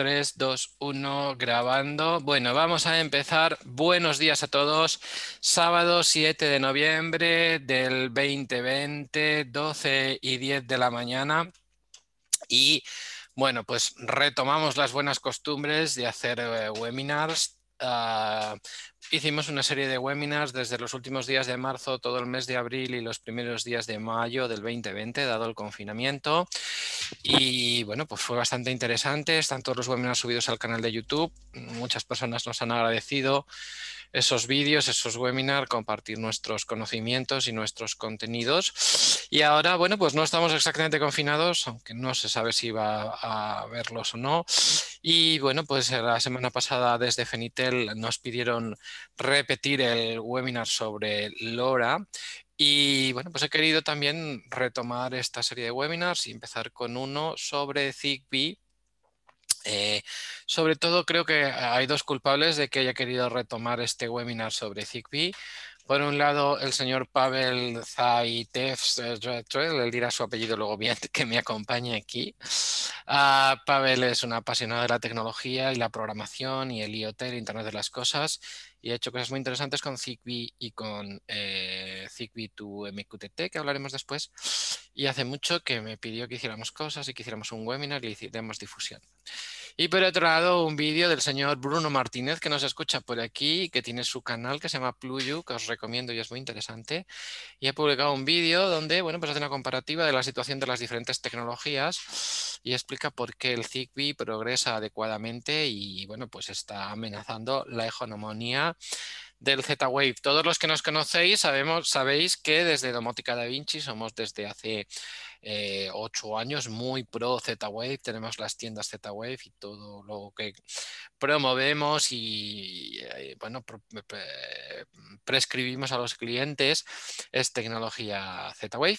3, 2, 1, grabando. Bueno, vamos a empezar. Buenos días a todos. Sábado 7 de noviembre del 2020, 12 y 10 de la mañana. Y bueno, pues retomamos las buenas costumbres de hacer eh, webinars. Ah, hicimos una serie de webinars desde los últimos días de marzo, todo el mes de abril y los primeros días de mayo del 2020, dado el confinamiento. Y bueno, pues fue bastante interesante. Están todos los webinars subidos al canal de YouTube. Muchas personas nos han agradecido esos vídeos, esos webinars, compartir nuestros conocimientos y nuestros contenidos. Y ahora, bueno, pues no estamos exactamente confinados, aunque no se sabe si va a verlos o no. Y bueno, pues la semana pasada desde Fenitel nos pidieron repetir el webinar sobre LoRa y bueno, pues he querido también retomar esta serie de webinars y empezar con uno sobre Zigbee. Eh, sobre todo creo que hay dos culpables de que haya querido retomar este webinar sobre Zigbee. Por un lado, el señor Pavel Zaitev, él dirá su apellido luego bien que me acompañe aquí. Uh, Pavel es un apasionado de la tecnología y la programación y el IoT, el Internet de las Cosas, y ha hecho cosas muy interesantes con Zigbee y con eh, Zigbee to MQTT, que hablaremos después. Y hace mucho que me pidió que hiciéramos cosas y que hiciéramos un webinar y hiciéramos difusión. Y por otro lado, un vídeo del señor Bruno Martínez, que nos escucha por aquí, que tiene su canal que se llama Pluyu, que os recomiendo y es muy interesante. Y ha publicado un vídeo donde, bueno, pues hace una comparativa de la situación de las diferentes tecnologías y explica por qué el Zigbee progresa adecuadamente y, bueno, pues está amenazando la hegemonía del Z-Wave. Todos los que nos conocéis sabemos, sabéis que desde Domótica Da Vinci somos desde hace eh, ocho años muy pro Z-Wave. Tenemos las tiendas Z-Wave y todo lo que promovemos y eh, bueno, prescribimos a los clientes es tecnología Z-Wave.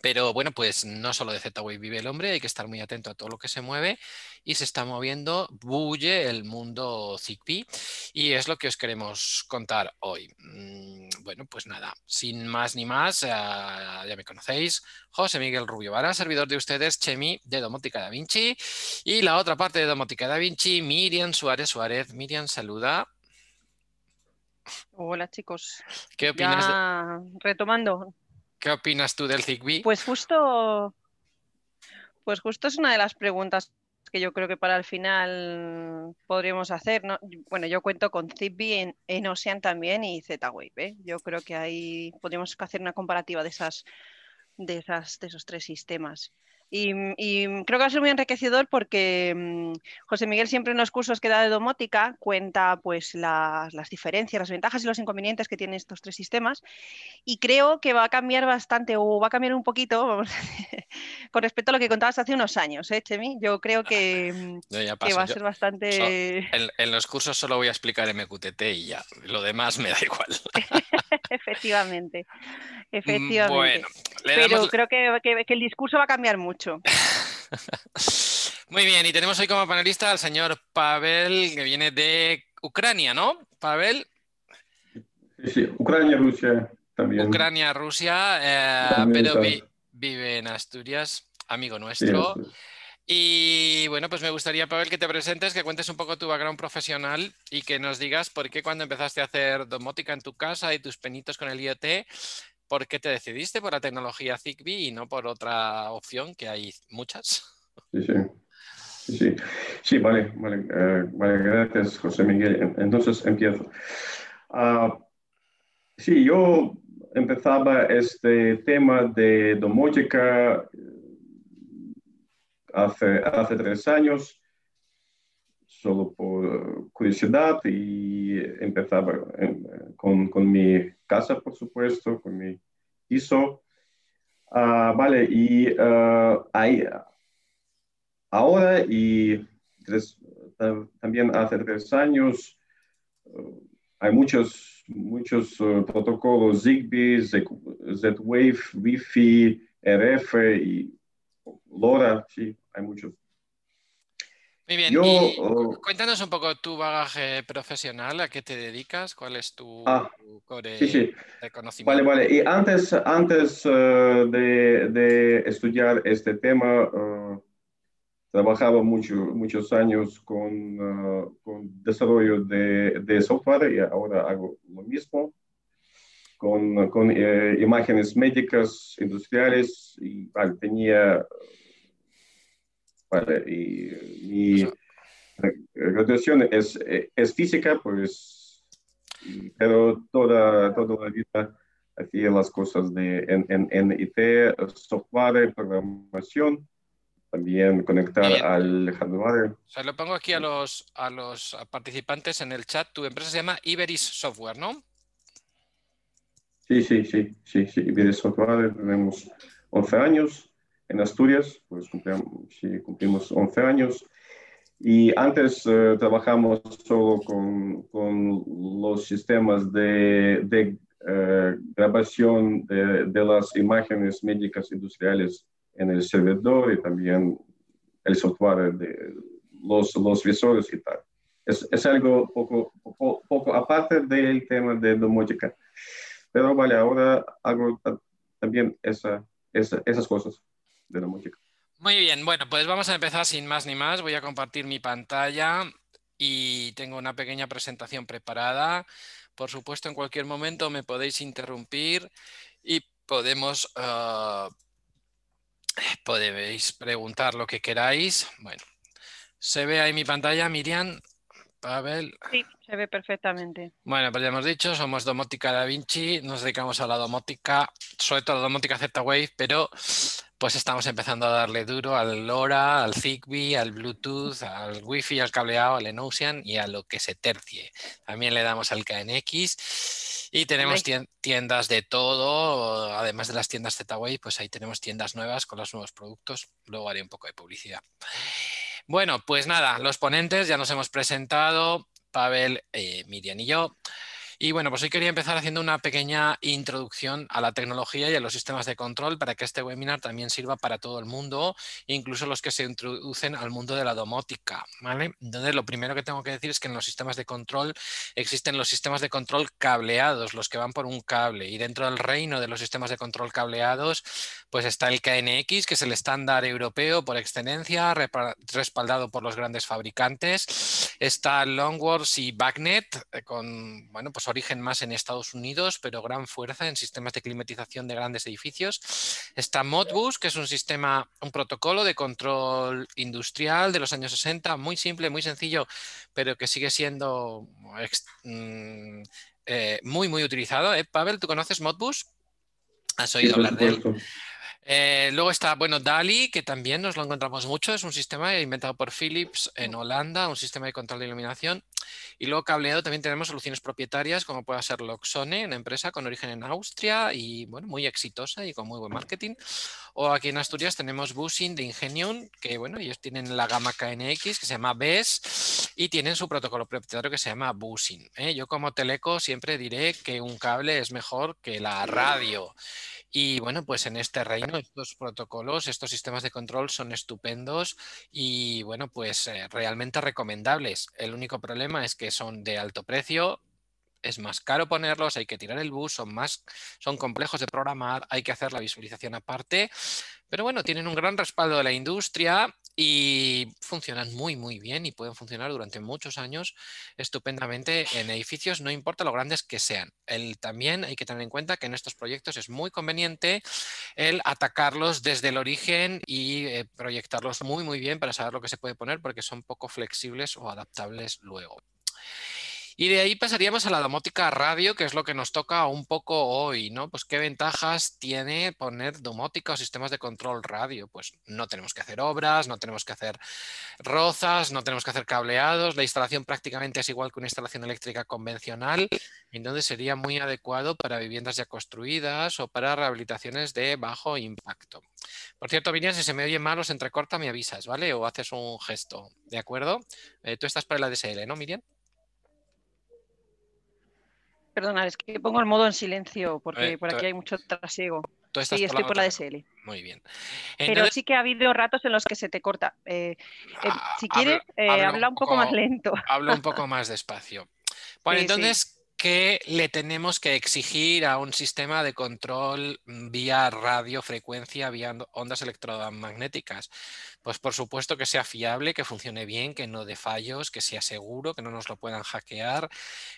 Pero bueno, pues no solo de Z-Wave vive el hombre, hay que estar muy atento a todo lo que se mueve y se está moviendo, bulle el mundo Zigbee y es lo que os queremos contar hoy. Bueno, pues nada, sin más ni más, ah, ya me conocéis, José Miguel Rubio Vara, servidor de ustedes, Chemi de Domótica Da Vinci y la otra parte de Domótica Da Vinci, Miriam Suárez Suárez. Miriam, saluda. Hola chicos. ¿Qué opinas? Retomando, ¿Qué opinas tú del Zigbee? Pues justo, pues justo es una de las preguntas que yo creo que para el final podríamos hacer. Bueno, yo cuento con Zigbee en, Ocean también y Z-Wave. ¿eh? Yo creo que ahí podríamos hacer una comparativa de esas, de esas, de esos tres sistemas. Y, creo que va a ser muy enriquecedor porque mm, José Miguel siempre en los cursos que da de domótica cuenta pues las, diferencias, las ventajas y los inconvenientes que tienen estos tres sistemas y creo que va a cambiar bastante o va a cambiar un poquito con respecto a lo que contabas hace unos años, ¿eh, Chemi? Yo creo que, mm, va a ser bastante... en, los cursos solo voy a explicar MQTT y ya, lo demás me da igual. Efectivamente, efectivamente. Pero creo que, que el discurso va a cambiar mucho. Muy bien, y tenemos hoy como panelista al señor Pavel, que viene de Ucrania, ¿no? Pavel. Sí, Ucrania, Rusia también. Ucrania, Rusia, eh, pero vive en Asturias, amigo nuestro. Y bueno, pues me gustaría, Pavel, que te presentes, que cuentes un poco tu background profesional y que nos digas por qué cuando empezaste a hacer domótica en tu casa y tus penitos con el IoT, ¿Por qué te decidiste por la tecnología Zigbee y no por otra opción, que hay muchas? Sí, sí. Sí, vale, vale, eh, vale, gracias, José Miguel. Entonces empiezo. Uh, sí, yo empezaba este tema de domótica eh, hace, hace tres años, solo por curiosidad, y empezaba con, con mi casa, por supuesto, con mi piso. Ah, vale, y uh, hay, ahora y también hace tres años uh, hay muchos, muchos protocolos Zigbee, Z-Wave, Wi-Fi, RF y LoRa, sí, hay muchos muy bien, y oh, cuéntanos un poco tu bagaje profesional, a qué te dedicas, cuál es tu ah, core de conocimiento. Vale, vale. Y antes, antes eh, de, de, estudiar este tema, uh, trabajaba mucho, muchos años con, ah, con desarrollo de, de, software y ahora hago lo mismo con, con eh, imágenes médicas industriales y tenía vale, y mi graduación es, es física pues pero toda, toda la vida hacía las cosas de en, en, en IT, software, programación también conectar al hardware. O sea, lo pongo aquí a los, a los participantes en el chat. Tu empresa se llama Iberis Software, ¿no? Sí, sí, sí, sí, sí. Iberis Software tenemos 11 años en Asturias, pues cumplimos, sí, cumplimos 11 años. Y antes eh, trabajamos solo con, con, los sistemas de, de eh, grabación de, de las imágenes médicas industriales en el servidor y también el software de los, los visores y tal. Es, es algo poco, poco, poco, aparte del tema de domótica. Pero vale, ahora hago también esa, esa, esas cosas de. Muy bien, bueno, pues vamos a empezar sin más ni más. Voy a compartir mi pantalla y tengo una pequeña presentación preparada. Por supuesto, en cualquier momento me podéis interrumpir y podemos uh, podéis preguntar lo que queráis. Bueno, ¿se ve ahí mi pantalla, Miriam? Pavel. Sí, se ve perfectamente. Bueno, pues ya hemos dicho, somos Domótica Da Vinci, nos dedicamos a la domótica, sobre todo a la domótica Z-Wave, pero pues estamos empezando a darle duro al LoRa, al Zigbee, al Bluetooth, al Wi-Fi, al cableado, al Enocean y a lo que se tercie. También le damos al KNX y tenemos tiendas de todo, además de las tiendas Z-Wave, pues ahí tenemos tiendas nuevas con los nuevos productos. Luego haré un poco de publicidad. Bueno, pues nada, los ponentes ya nos hemos presentado, Pavel, eh, Miriam y yo. Y bueno, pues hoy quería empezar haciendo una pequeña introducción a la tecnología y a los sistemas de control para que este webinar también sirva para todo el mundo, incluso los que se introducen al mundo de la domótica. ¿vale? Entonces, lo primero que tengo que decir es que en los sistemas de control existen los sistemas de control cableados, los que van por un cable. Y dentro del reino de los sistemas de control cableados, pues está el KNX, que es el estándar europeo por excelencia, respaldado por los grandes fabricantes. Está Longworth y Bagnet, eh, con, bueno, pues origen más en Estados Unidos, pero gran fuerza en sistemas de climatización de grandes edificios. Está Modbus, que es un sistema, un protocolo de control industrial de los años 60, muy simple, muy sencillo, pero que sigue siendo mm, eh, muy, muy utilizado. ¿eh? Pavel, ¿tú conoces Modbus? ¿Has oído hablar de él? Eh, luego está, bueno, DALI, que también nos lo encontramos mucho, es un sistema inventado por Philips en Holanda, un sistema de control de iluminación. Y luego cableado también tenemos soluciones propietarias, como puede ser Loxone, una empresa con origen en Austria y, bueno, muy exitosa y con muy buen marketing. O aquí en Asturias tenemos Busing de Ingenium, que, bueno, ellos tienen la gama KNX, que se llama BES, y tienen su protocolo propietario que se llama Busing. ¿eh? Yo como teleco siempre diré que un cable es mejor que la radio. Y bueno, pues en este reino estos protocolos, estos sistemas de control son estupendos y bueno, pues eh, realmente recomendables. El único problema es que son de alto precio, es más caro ponerlos, hay que tirar el bus, son más, son complejos de programar, hay que hacer la visualización aparte, pero bueno, tienen un gran respaldo de la industria y funcionan muy muy bien y pueden funcionar durante muchos años estupendamente en edificios, no importa lo grandes que sean. El, también hay que tener en cuenta que en estos proyectos es muy conveniente el atacarlos desde el origen y eh, proyectarlos muy muy bien para saber lo que se puede poner porque son poco flexibles o adaptables luego. Y de ahí pasaríamos a la domótica radio, que es lo que nos toca un poco hoy, ¿no? Pues qué ventajas tiene poner domótica o sistemas de control radio. Pues no tenemos que hacer obras, no tenemos que hacer rozas, no tenemos que hacer cableados, la instalación prácticamente es igual que una instalación eléctrica convencional, entonces sería muy adecuado para viviendas ya construidas o para rehabilitaciones de bajo impacto. Por cierto, Miriam, si se me oye mal, os entrecorta, me avisas, ¿vale? O haces un gesto, ¿de acuerdo? Eh, tú estás para la DSL, ¿no, Miriam? Perdona, es que pongo el modo en silencio porque eh, por aquí hay mucho trasiego. Sí, estoy por la DSL. Muy bien. Pero sí que ha habido ratos en los que se te corta. Eh, eh, ah, si quieres, habla, un poco, más lento. Hablo un poco más despacio. Bueno, entonces, que le tenemos que exigir a un sistema de control vía radiofrecuencia, vía ondas electromagnéticas? Pues por supuesto que sea fiable, que funcione bien, que no dé fallos, que sea seguro, que no nos lo puedan hackear,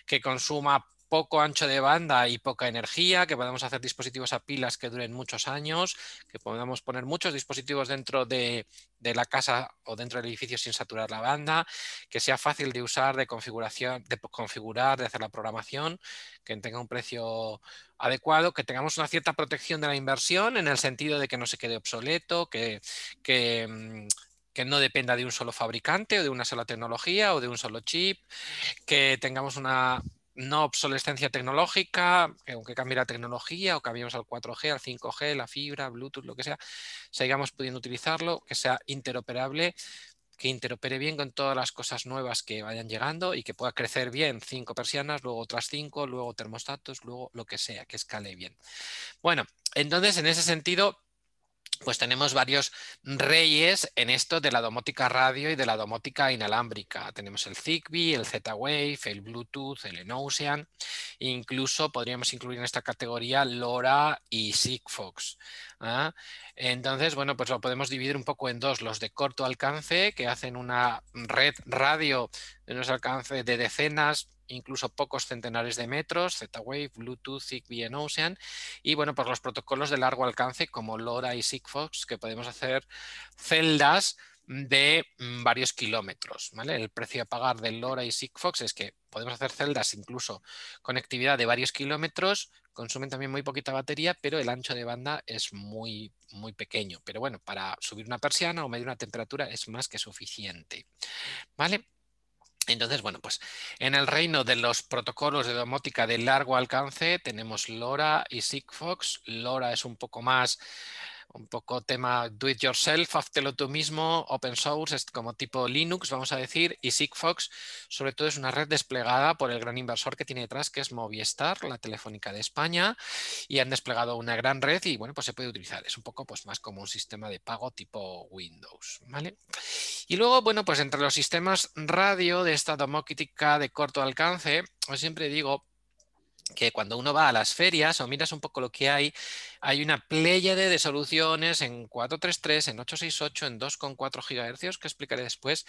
que consuma poco ancho de banda y poca energía, que podamos hacer dispositivos a pilas que duren muchos años, que podamos poner muchos dispositivos dentro de, la casa o dentro del edificio sin saturar la banda, que sea fácil de usar, de configuración, de configurar, de hacer la programación, que tenga un precio adecuado, que tengamos una cierta protección de la inversión en el sentido de que no se quede obsoleto, que, que mm, que no dependa de un solo fabricante o de una sola tecnología o de un solo chip, que tengamos una no obsolescencia tecnológica, aunque cambie la tecnología o cambiemos al 4G, al 5G, la fibra, Bluetooth, lo que sea, sigamos pudiendo utilizarlo, que sea interoperable, que interopere bien con todas las cosas nuevas que vayan llegando y que pueda crecer bien cinco persianas, luego otras cinco, luego termostatos, luego lo que sea, que escale bien. Bueno, entonces en ese sentido pues tenemos varios reyes en esto de la domótica radio y de la domótica inalámbrica. Tenemos el Zigbee, el Z-Wave, el Bluetooth, el Enocean. Incluso podríamos incluir en esta categoría LoRa y Sigfox. ¿ah? Entonces, bueno, pues lo podemos dividir un poco en dos. Los de corto alcance, que hacen una red radio de unos alcance de decenas, incluso pocos centenares de metros, Z-Wave, Bluetooth, Zigbee en Ocean, y bueno, pues los protocolos de largo alcance como LoRa y Sigfox, que podemos hacer celdas de mm, varios kilómetros. ¿vale? El precio a pagar del LoRa y Sigfox es que podemos hacer celdas incluso conectividad de varios kilómetros, consumen también muy poquita batería, pero el ancho de banda es muy, muy pequeño. Pero bueno, para subir una persiana o medir una temperatura es más que suficiente. ¿Vale? Entonces, bueno, pues en el reino de los protocolos de domótica de largo alcance tenemos LoRa y Sigfox. LoRa es un poco más un poco tema do it yourself, háztelo tú mismo, open source, es como tipo Linux, vamos a decir, y Sigfox, sobre todo es una red desplegada por el gran inversor que tiene detrás, que es Movistar, la Telefónica de España, y han desplegado una gran red y bueno, pues se puede utilizar. Es un poco pues más como un sistema de pago tipo Windows, ¿vale? Y luego, bueno, pues entre los sistemas radio de esta domótica de corto alcance, os siempre digo que cuando uno va a las ferias o miras un poco lo que hay, hay una pléyade de soluciones en 433, en 868, en 2,4 GHz que explicaré después,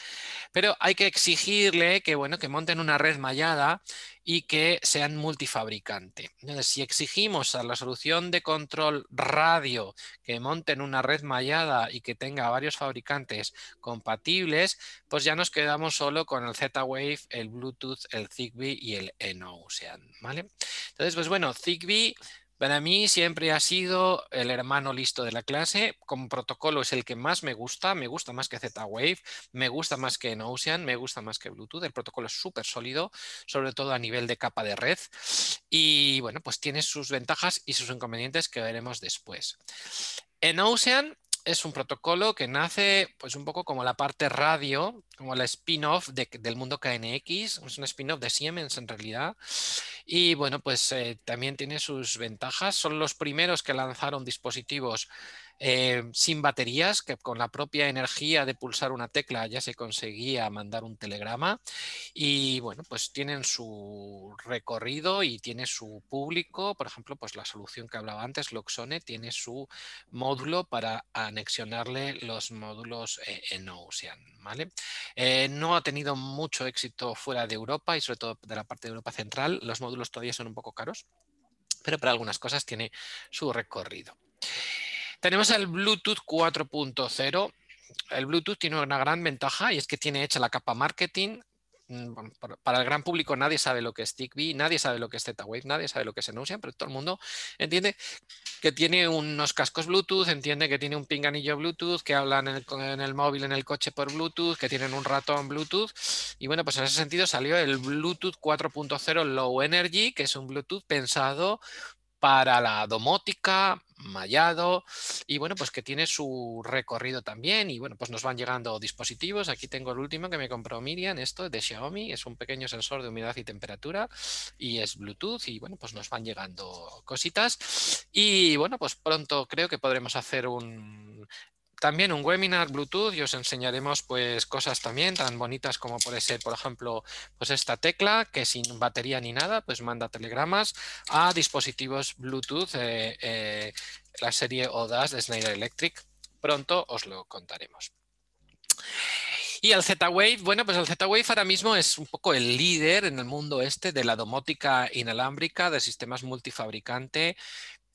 pero hay que exigirle que, bueno, que monten una red mallada y que sean multifabricante. Entonces, si exigimos a la solución de control radio que monten una red mallada y que tenga varios fabricantes compatibles, pues ya nos quedamos solo con el Z-Wave, el Bluetooth, el Zigbee y el Eno-Ocean. ¿vale? Entonces, pues bueno, Zigbee para mí siempre ha sido el hermano listo de la clase. Como protocolo es el que más me gusta. Me gusta más que Z-Wave, me gusta más que Ocean, me gusta más que Bluetooth. El protocolo es súper sólido, sobre todo a nivel de capa de red. Y bueno, pues tiene sus ventajas y sus inconvenientes que veremos después. En Ocean es un protocolo que nace pues un poco como la parte radio, como la spin-off del mundo KNX, es un spin-off de Siemens en realidad. Y bueno, pues eh, también tiene sus ventajas. Son los primeros que lanzaron dispositivos eh, sin baterías, que con la propia energía de pulsar una tecla ya se conseguía mandar un telegrama. Y bueno, pues tienen su recorrido y tiene su público. Por ejemplo, pues la solución que hablaba antes, Loxone, tiene su módulo para anexionarle los módulos eh, en Ocean. ¿vale? Eh, no ha tenido mucho éxito fuera de Europa y sobre todo de la parte de Europa central. Los módulos todavía son un poco caros, pero para algunas cosas tiene su recorrido. Tenemos el Bluetooth 4.0. El Bluetooth tiene una gran ventaja y es que tiene hecha la capa marketing. Mm, para el gran público nadie sabe lo que es Zigbee, nadie sabe lo que es Z-Wave, nadie sabe lo que es Enocean, pero todo el mundo entiende que tiene unos cascos Bluetooth, entiende que tiene un pinganillo Bluetooth, que hablan en el, en el, móvil, en el coche por Bluetooth, que tienen un ratón Bluetooth. Y bueno, pues en ese sentido salió el Bluetooth 4.0 Low Energy, que es un Bluetooth pensado para la domótica, mallado y bueno, pues que tiene su recorrido también y bueno, pues nos van llegando dispositivos. Aquí tengo el último que me compró Miriam, esto de Xiaomi, es un pequeño sensor de humedad y temperatura y es Bluetooth y bueno, pues nos van llegando cositas y bueno, pues pronto creo que podremos hacer un también un webinar Bluetooth y os enseñaremos pues cosas también tan bonitas como puede ser, por ejemplo, pues esta tecla que sin batería ni nada, pues manda telegramas a dispositivos Bluetooth, eh, eh, la serie ODAS de Schneider Electric. Pronto os lo contaremos. Y el Z-Wave, bueno, pues el Z-Wave ahora mismo es un poco el líder en el mundo este de la domótica inalámbrica, de sistemas multifabricante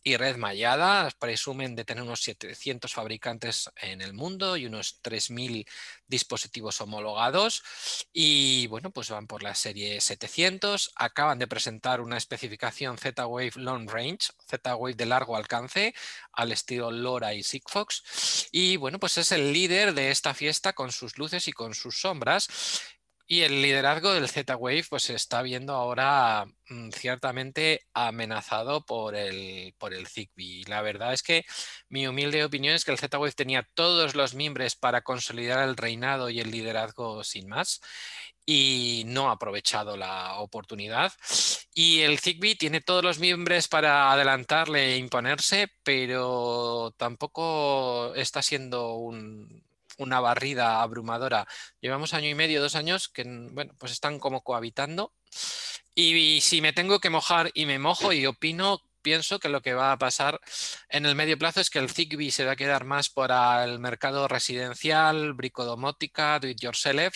y red mallada. Presumen de tener unos 700 fabricantes en el mundo y unos 3.000 dispositivos homologados. Y bueno, pues van por la serie 700. Acaban de presentar una especificación Z-Wave Long Range, Z-Wave de largo alcance, al estilo LoRa y Sigfox. Y bueno, pues es el líder de esta fiesta con sus luces y con sus sombras. Y el liderazgo del Z-Wave pues se está viendo ahora mm, ciertamente amenazado por el, por el Zigbee. La verdad es que mi humilde opinión es que el Z-Wave tenía todos los miembros para consolidar el reinado y el liderazgo sin más y no ha aprovechado la oportunidad. Y el Zigbee tiene todos los miembros para adelantarle e imponerse, pero tampoco está siendo un, una barrida abrumadora. Llevamos año y medio, dos años que bueno, pues están como cohabitando. Y, si me tengo que mojar y me mojo y opino, pienso que lo que va a pasar en el medio plazo es que el Zigbee se va a quedar más para el mercado residencial, bricodomótica, do it yourself,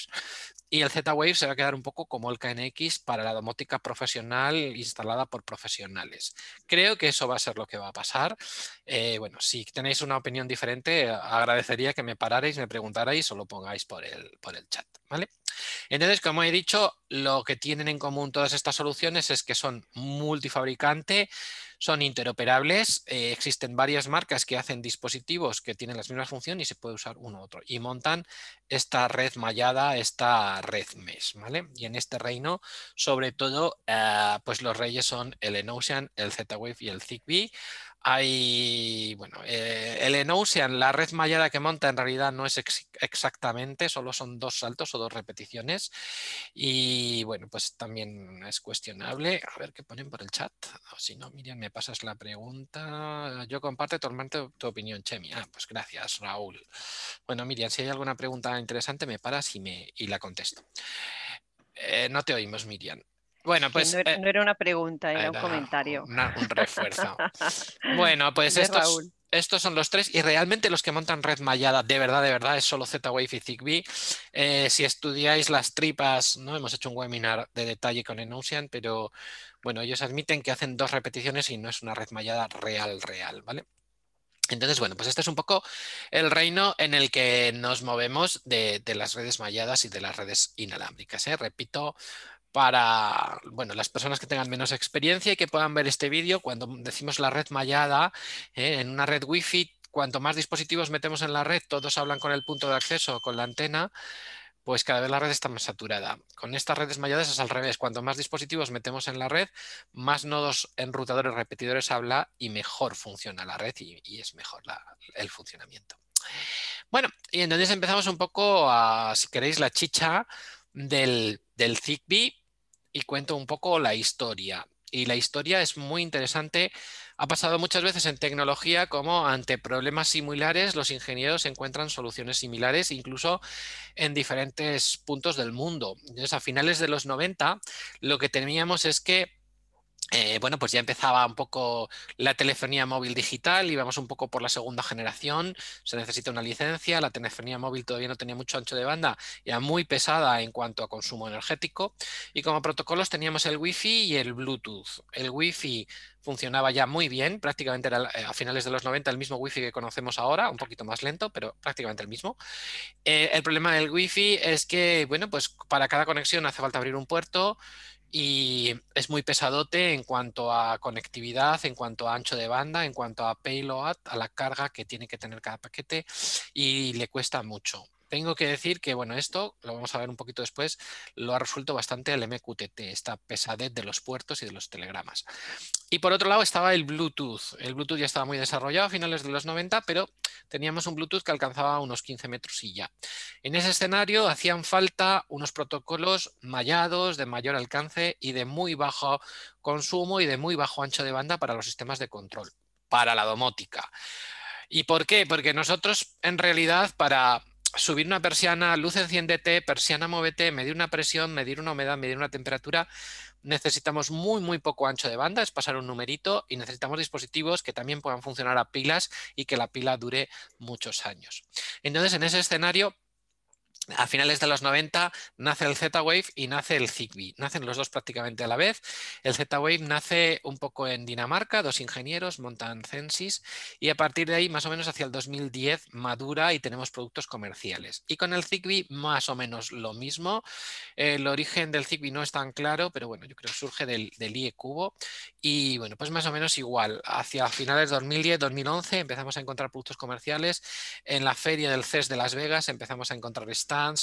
y el Z-Wave se va a quedar un poco como el KNX para la domótica profesional instalada por profesionales. Creo que eso va a ser lo que va a pasar. Eh, bueno, si tenéis una opinión diferente, agradecería que me pararais, me preguntarais o lo pongáis por el, por el chat. ¿vale? Entonces, como he dicho, lo que tienen en común todas estas soluciones es que son multifabricante, son interoperables, eh, existen varias marcas que hacen dispositivos que tienen las mismas funciones y se puede usar uno u otro. Y montan esta red mallada, esta red mesh, ¿vale? Y en este reino, sobre todo, eh, pues los reyes son el Enocean, el Z-Wave y el Zigbee. Hay, bueno, eh, el Enocean, la red mallada que monta en realidad no es exactamente, solo son dos saltos o dos repeticiones. Y bueno, pues también es cuestionable. A ver qué ponen por el chat. Si no, Miriam, me pasas la pregunta. Yo comparto totalmente tu opinión, Chemi. Ah, pues gracias, Raúl. Bueno, Miriam, si hay alguna pregunta interesante, me paras y, me, y la contesto. Eh, no te oímos, Miriam. Bueno, pues. No era, una pregunta, era, un comentario. un refuerzo. bueno, pues estos, estos, son los tres. Y realmente los que montan red mallada, de verdad, de verdad, es solo Z-Wave y Zigbee. Eh, si estudiáis las tripas, ¿no? Hemos hecho un webinar de detalle con Enocean, pero bueno, ellos admiten que hacen dos repeticiones y no es una red mallada real, real, ¿vale? Entonces, bueno, pues este es un poco el reino en el que nos movemos de, de las redes malladas y de las redes inalámbricas. ¿eh? Repito, para bueno, las personas que tengan menos experiencia y que puedan ver este vídeo, cuando decimos la red mallada, ¿eh? en una red wifi, cuanto más dispositivos metemos en la red, todos hablan con el punto de acceso, con la antena, pues cada vez la red está más saturada. Con estas redes malladas es al revés. Cuanto más dispositivos metemos en la red, más nodos enrutadores repetidores habla y mejor funciona la red y, es mejor el funcionamiento. Bueno, y entonces empezamos un poco a, si queréis, la chicha del, del Zigbee y cuento un poco la historia. Y la historia es muy interesante. Ha pasado muchas veces en tecnología como ante problemas similares los ingenieros encuentran soluciones similares incluso en diferentes puntos del mundo. Entonces, a finales de los 90 lo que teníamos es que eh, bueno, pues ya empezaba un poco la telefonía móvil digital, íbamos un poco por la segunda generación, se necesita una licencia, la telefonía móvil todavía no tenía mucho ancho de banda, era muy pesada en cuanto a consumo energético y como protocolos teníamos el Wi-Fi y el Bluetooth. El Wi-Fi funcionaba ya muy bien, prácticamente era eh, a finales de los 90 el mismo Wi-Fi que conocemos ahora, un poquito más lento, pero prácticamente el mismo. Eh, el problema del Wi-Fi es que, bueno, pues para cada conexión hace falta abrir un puerto, y es muy pesadote en cuanto a conectividad, en cuanto a ancho de banda, en cuanto a payload, a la carga que tiene que tener cada paquete y le cuesta mucho. Tengo que decir que, bueno, esto, lo vamos a ver un poquito después, lo ha resuelto bastante el MQTT, esta pesadez de los puertos y de los telegramas. Y por otro lado estaba el Bluetooth. El Bluetooth ya estaba muy desarrollado a finales de los 90, pero teníamos un Bluetooth que alcanzaba unos 15 metros y ya. En ese escenario hacían falta unos protocolos mallados, de mayor alcance y de muy bajo consumo y de muy bajo ancho de banda para los sistemas de control, para la domótica. ¿Y por qué? Porque nosotros en realidad para subir una persiana, luz enciéndete, persiana muévete, medir una presión, medir una humedad, medir una temperatura, necesitamos muy, muy poco ancho de banda, es pasar un numerito y necesitamos dispositivos que también puedan funcionar a pilas y que la pila dure muchos años. Entonces, en ese escenario, a finales de los 90 nace el Z-Wave y nace el Zigbee. Nacen los dos prácticamente a la vez. El Z-Wave nace un poco en Dinamarca, dos ingenieros montan Censis y a partir de ahí, más o menos hacia el 2010, madura y tenemos productos comerciales. Y con el Zigbee más o menos lo mismo. El origen del Zigbee no es tan claro, pero bueno, yo creo que surge del, del IE cubo y bueno, pues más o menos igual. Hacia finales de 2010-2011 empezamos a encontrar productos comerciales. En la feria del CES de Las Vegas empezamos a encontrar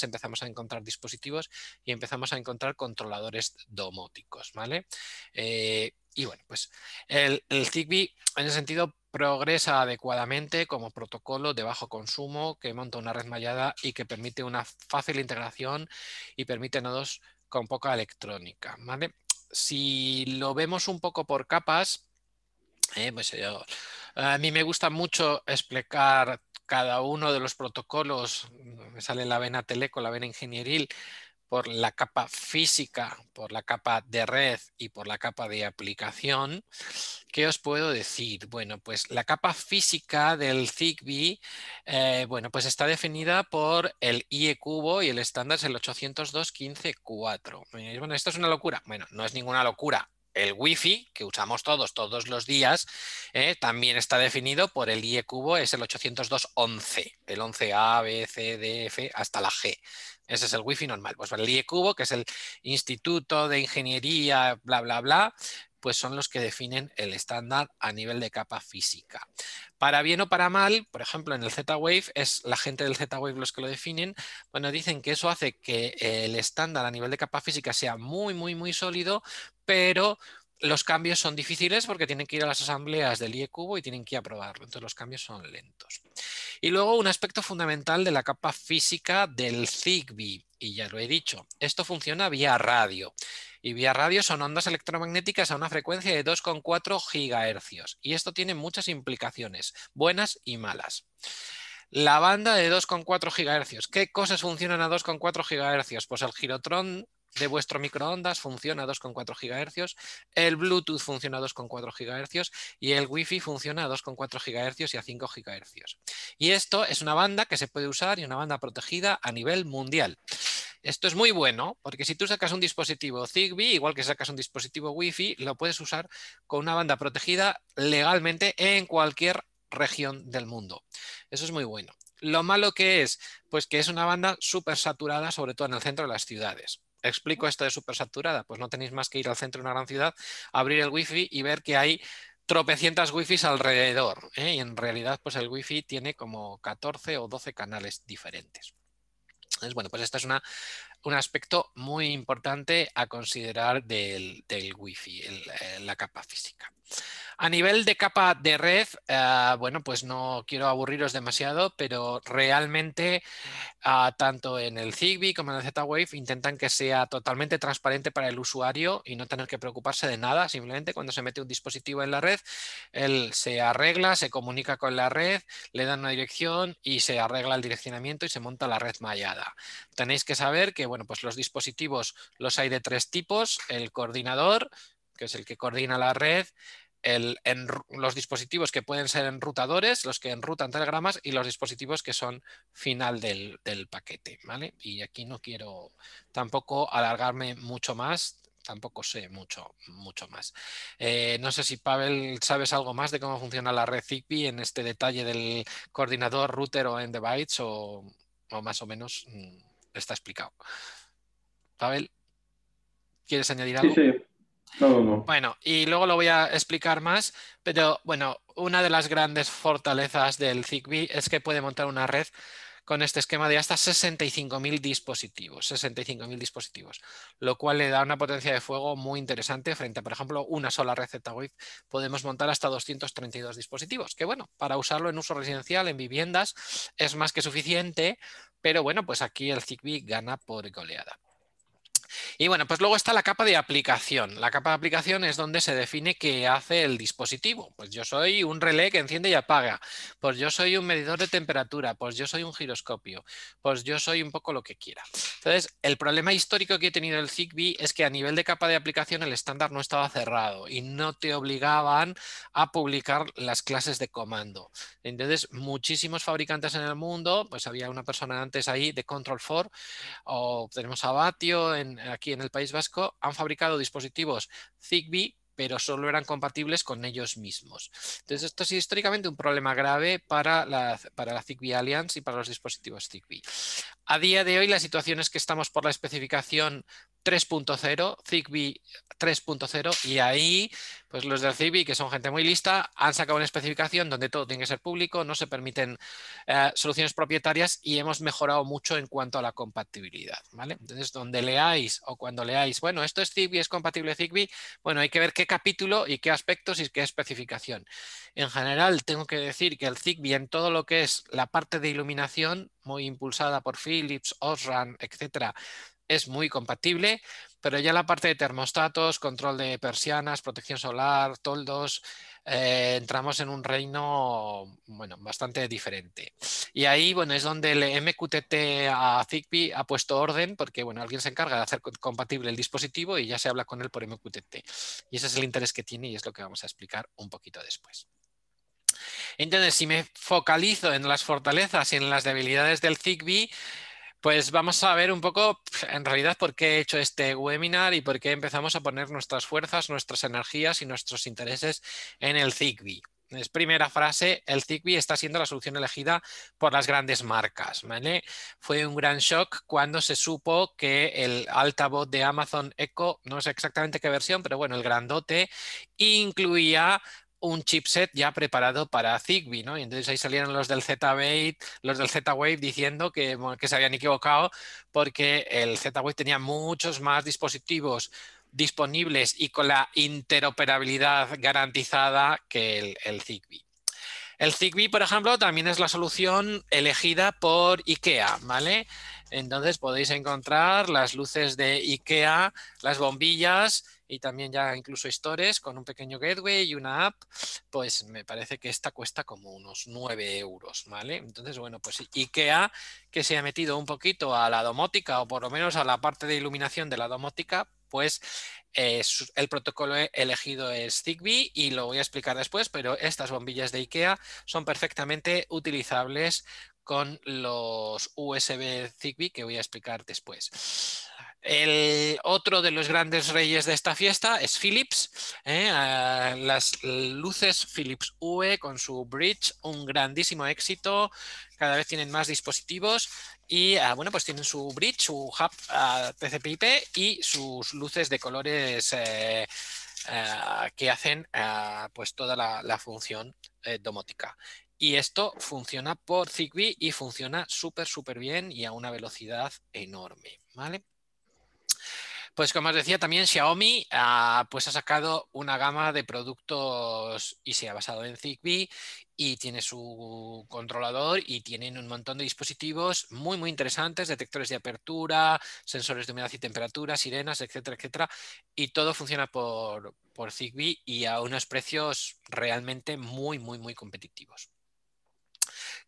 empezamos a encontrar dispositivos y empezamos a encontrar controladores domóticos, ¿vale? Eh, y bueno, pues el, el Zigbee en ese sentido progresa adecuadamente como protocolo de bajo consumo que monta una red mallada y que permite una fácil integración y permite nodos con poca electrónica. ¿vale? Si lo vemos un poco por capas, eh, pues yo, a mí me gusta mucho explicar cada uno de los protocolos, me sale la vena teleco, la vena ingenieril, por la capa física, por la capa de red y por la capa de aplicación, ¿qué os puedo decir? Bueno, pues la capa física del Zigbee, eh, bueno, pues está definida por el IE cubo y el estándar es el 802.15.4. Bueno, esto es una locura. Bueno, no es ninguna locura el Wi-Fi, que usamos todos, todos los días, eh, también está definido por el IE cubo, es el 802.11, el 11A, B, C, D, F, hasta la G. Ese es el Wi-Fi normal. Pues el IE cubo, que es el Instituto de Ingeniería, bla, bla, bla, pues son los que definen el estándar a nivel de capa física. Para bien o para mal, por ejemplo, en el Z-Wave, es la gente del Z-Wave los que lo definen, bueno, dicen que eso hace que el estándar a nivel de capa física sea muy, muy, muy sólido, pero los cambios son difíciles porque tienen que ir a las asambleas del IE cubo y tienen que aprobarlo, entonces los cambios son lentos. Y luego un aspecto fundamental de la capa física del Zigbee, y ya lo he dicho, esto funciona vía radio. Y vía radio son ondas electromagnéticas a una frecuencia de 2,4 gigahercios. Y esto tiene muchas implicaciones, buenas y malas. La banda de 2,4 gigahercios. ¿Qué cosas funcionan a 2,4 gigahercios? Pues el girotrón de vuestro microondas funciona a 2,4 GHz, el Bluetooth funciona a 2,4 GHz y el Wi-Fi funciona a 2,4 GHz y a 5 GHz. Y esto es una banda que se puede usar y una banda protegida a nivel mundial. Esto es muy bueno porque si tú sacas un dispositivo Zigbee, igual que sacas un dispositivo Wi-Fi, lo puedes usar con una banda protegida legalmente en cualquier región del mundo. Eso es muy bueno. Lo malo que es, pues que es una banda súper saturada, sobre todo en el centro de las ciudades. Explico esto de súper saturada, pues no tenéis más que ir al centro de una gran ciudad, abrir el Wi-Fi y ver que hay tropecientas Wi-Fi alrededor. ¿eh? Y en realidad, pues el Wi-Fi tiene como 14 o 12 canales diferentes. Entonces, bueno, pues este es una, un aspecto muy importante a considerar del, del Wi-Fi, eh, la capa física. A nivel de capa de red, eh, bueno, pues no quiero aburriros demasiado, pero realmente ah, tanto en el Zigbee como en el Z-Wave intentan que sea totalmente transparente para el usuario y no tener que preocuparse de nada. Simplemente cuando se mete un dispositivo en la red, él se arregla, se comunica con la red, le dan una dirección y se arregla el direccionamiento y se monta la red mallada. Tenéis que saber que, bueno, pues los dispositivos los hay de tres tipos, el coordinador, que es el que coordina la red, en, los dispositivos que pueden ser enrutadores, los que enrutan telegramas y los dispositivos que son final del, paquete. ¿vale? Y aquí no quiero tampoco alargarme mucho más, tampoco sé mucho, mucho más. Eh, no sé si Pavel sabes algo más de cómo funciona la red Zigbee en este detalle del coordinador router o end device o, o más o menos mm, está explicado. Pavel, ¿quieres añadir algo? Sí, sí. Bueno, y luego lo voy a explicar más, pero bueno, una de las grandes fortalezas del Zigbee es que puede montar una red con este esquema de hasta 65.000 dispositivos, 65.000 dispositivos, lo cual le da una potencia de fuego muy interesante frente a, por ejemplo, una sola red Z-Wave. Podemos montar hasta 232 dispositivos, que bueno, para usarlo en uso residencial, en viviendas, es más que suficiente, pero bueno, pues aquí el Zigbee gana por goleada. Y bueno, pues luego está la capa de aplicación. La capa de aplicación es donde se define qué hace el dispositivo. Pues yo soy un relé que enciende y apaga. Pues yo soy un medidor de temperatura. Pues yo soy un giroscopio. Pues yo soy un poco lo que quiera. Entonces, el problema histórico que he tenido el Zigbee es que a nivel de capa de aplicación el estándar no estaba cerrado y no te obligaban a publicar las clases de comando. Entonces, muchísimos fabricantes en el mundo, pues había una persona antes ahí de Control 4 o tenemos a Batio en aquí en el País Vasco, han fabricado dispositivos Zigbee pero solo eran compatibles con ellos mismos. Entonces, esto es históricamente un problema grave para la, para la Zigbee Alliance y para los dispositivos Zigbee. A día de hoy, la situación es que estamos por la especificación 3.0, Zigbee 3.0 y ahí pues los del Zigbee, que son gente muy lista, han sacado una especificación donde todo tiene que ser público, no se permiten eh, soluciones propietarias y hemos mejorado mucho en cuanto a la compatibilidad. ¿vale? Entonces, donde leáis o cuando leáis, bueno, esto es Zigbee, es compatible Zigbee, bueno, hay que ver qué capítulo y qué aspectos y qué especificación. En general, tengo que decir que el Zigbee en todo lo que es la parte de iluminación, muy impulsada por Philips, Osram, etcétera, es muy compatible, pero ya la parte de termostatos, control de persianas, protección solar, toldos, eh, entramos en un reino bueno, bastante diferente. Y ahí bueno, es donde el MQTT a Zigbee ha puesto orden porque bueno, alguien se encarga de hacer compatible el dispositivo y ya se habla con él por MQTT. Y ese es el interés que tiene y es lo que vamos a explicar un poquito después. Entonces, si me focalizo en las fortalezas y en las debilidades del Zigbee, pues vamos a ver un poco, en realidad, por qué he hecho este webinar y por qué empezamos a poner nuestras fuerzas, nuestras energías y nuestros intereses en el Zigbee. Es primera frase, el Zigbee está siendo la solución elegida por las grandes marcas. Fue un gran shock cuando se supo que el altavoz de Amazon Echo, no sé exactamente qué versión, pero bueno, el grandote, incluía un chipset ya preparado para Zigbee, ¿no? Y entonces ahí salieron los del Z-Wave, los del Z-Wave diciendo que, que se habían equivocado porque el Z-Wave tenía muchos más dispositivos disponibles y con la interoperabilidad garantizada que el, el Zigbee. El Zigbee, por ejemplo, también es la solución elegida por IKEA, ¿vale? Entonces podéis encontrar las luces de IKEA, las bombillas y también ya incluso stores con un pequeño gateway y una app, pues me parece que esta cuesta como unos 9 euros, ¿vale? Entonces, bueno, pues IKEA que se ha metido un poquito a la domótica o por lo menos a la parte de iluminación de la domótica, pues eh, el protocolo elegido es Zigbee y lo voy a explicar después, pero estas bombillas de IKEA son perfectamente utilizables con los USB Zigbee que voy a explicar después. El otro de los grandes reyes de esta fiesta es Philips. ¿eh? Ah, las luces Philips UE con su bridge, un grandísimo éxito. Cada vez tienen más dispositivos y ah, bueno, pues tienen su bridge, su hub ah, TCP/IP y sus luces de colores eh, que hacen pues toda la, la función eh, domótica. Y esto funciona por Zigbee y funciona súper, súper bien y a una velocidad enorme. ¿vale? Pues como os decía, también Xiaomi ah, pues ha sacado una gama de productos y se ha basado en Zigbee y tiene su controlador y tienen un montón de dispositivos muy muy interesantes, detectores de apertura, sensores de humedad y temperatura, sirenas, etcétera, etcétera. Y todo funciona por, por Zigbee y a unos precios realmente muy muy muy competitivos.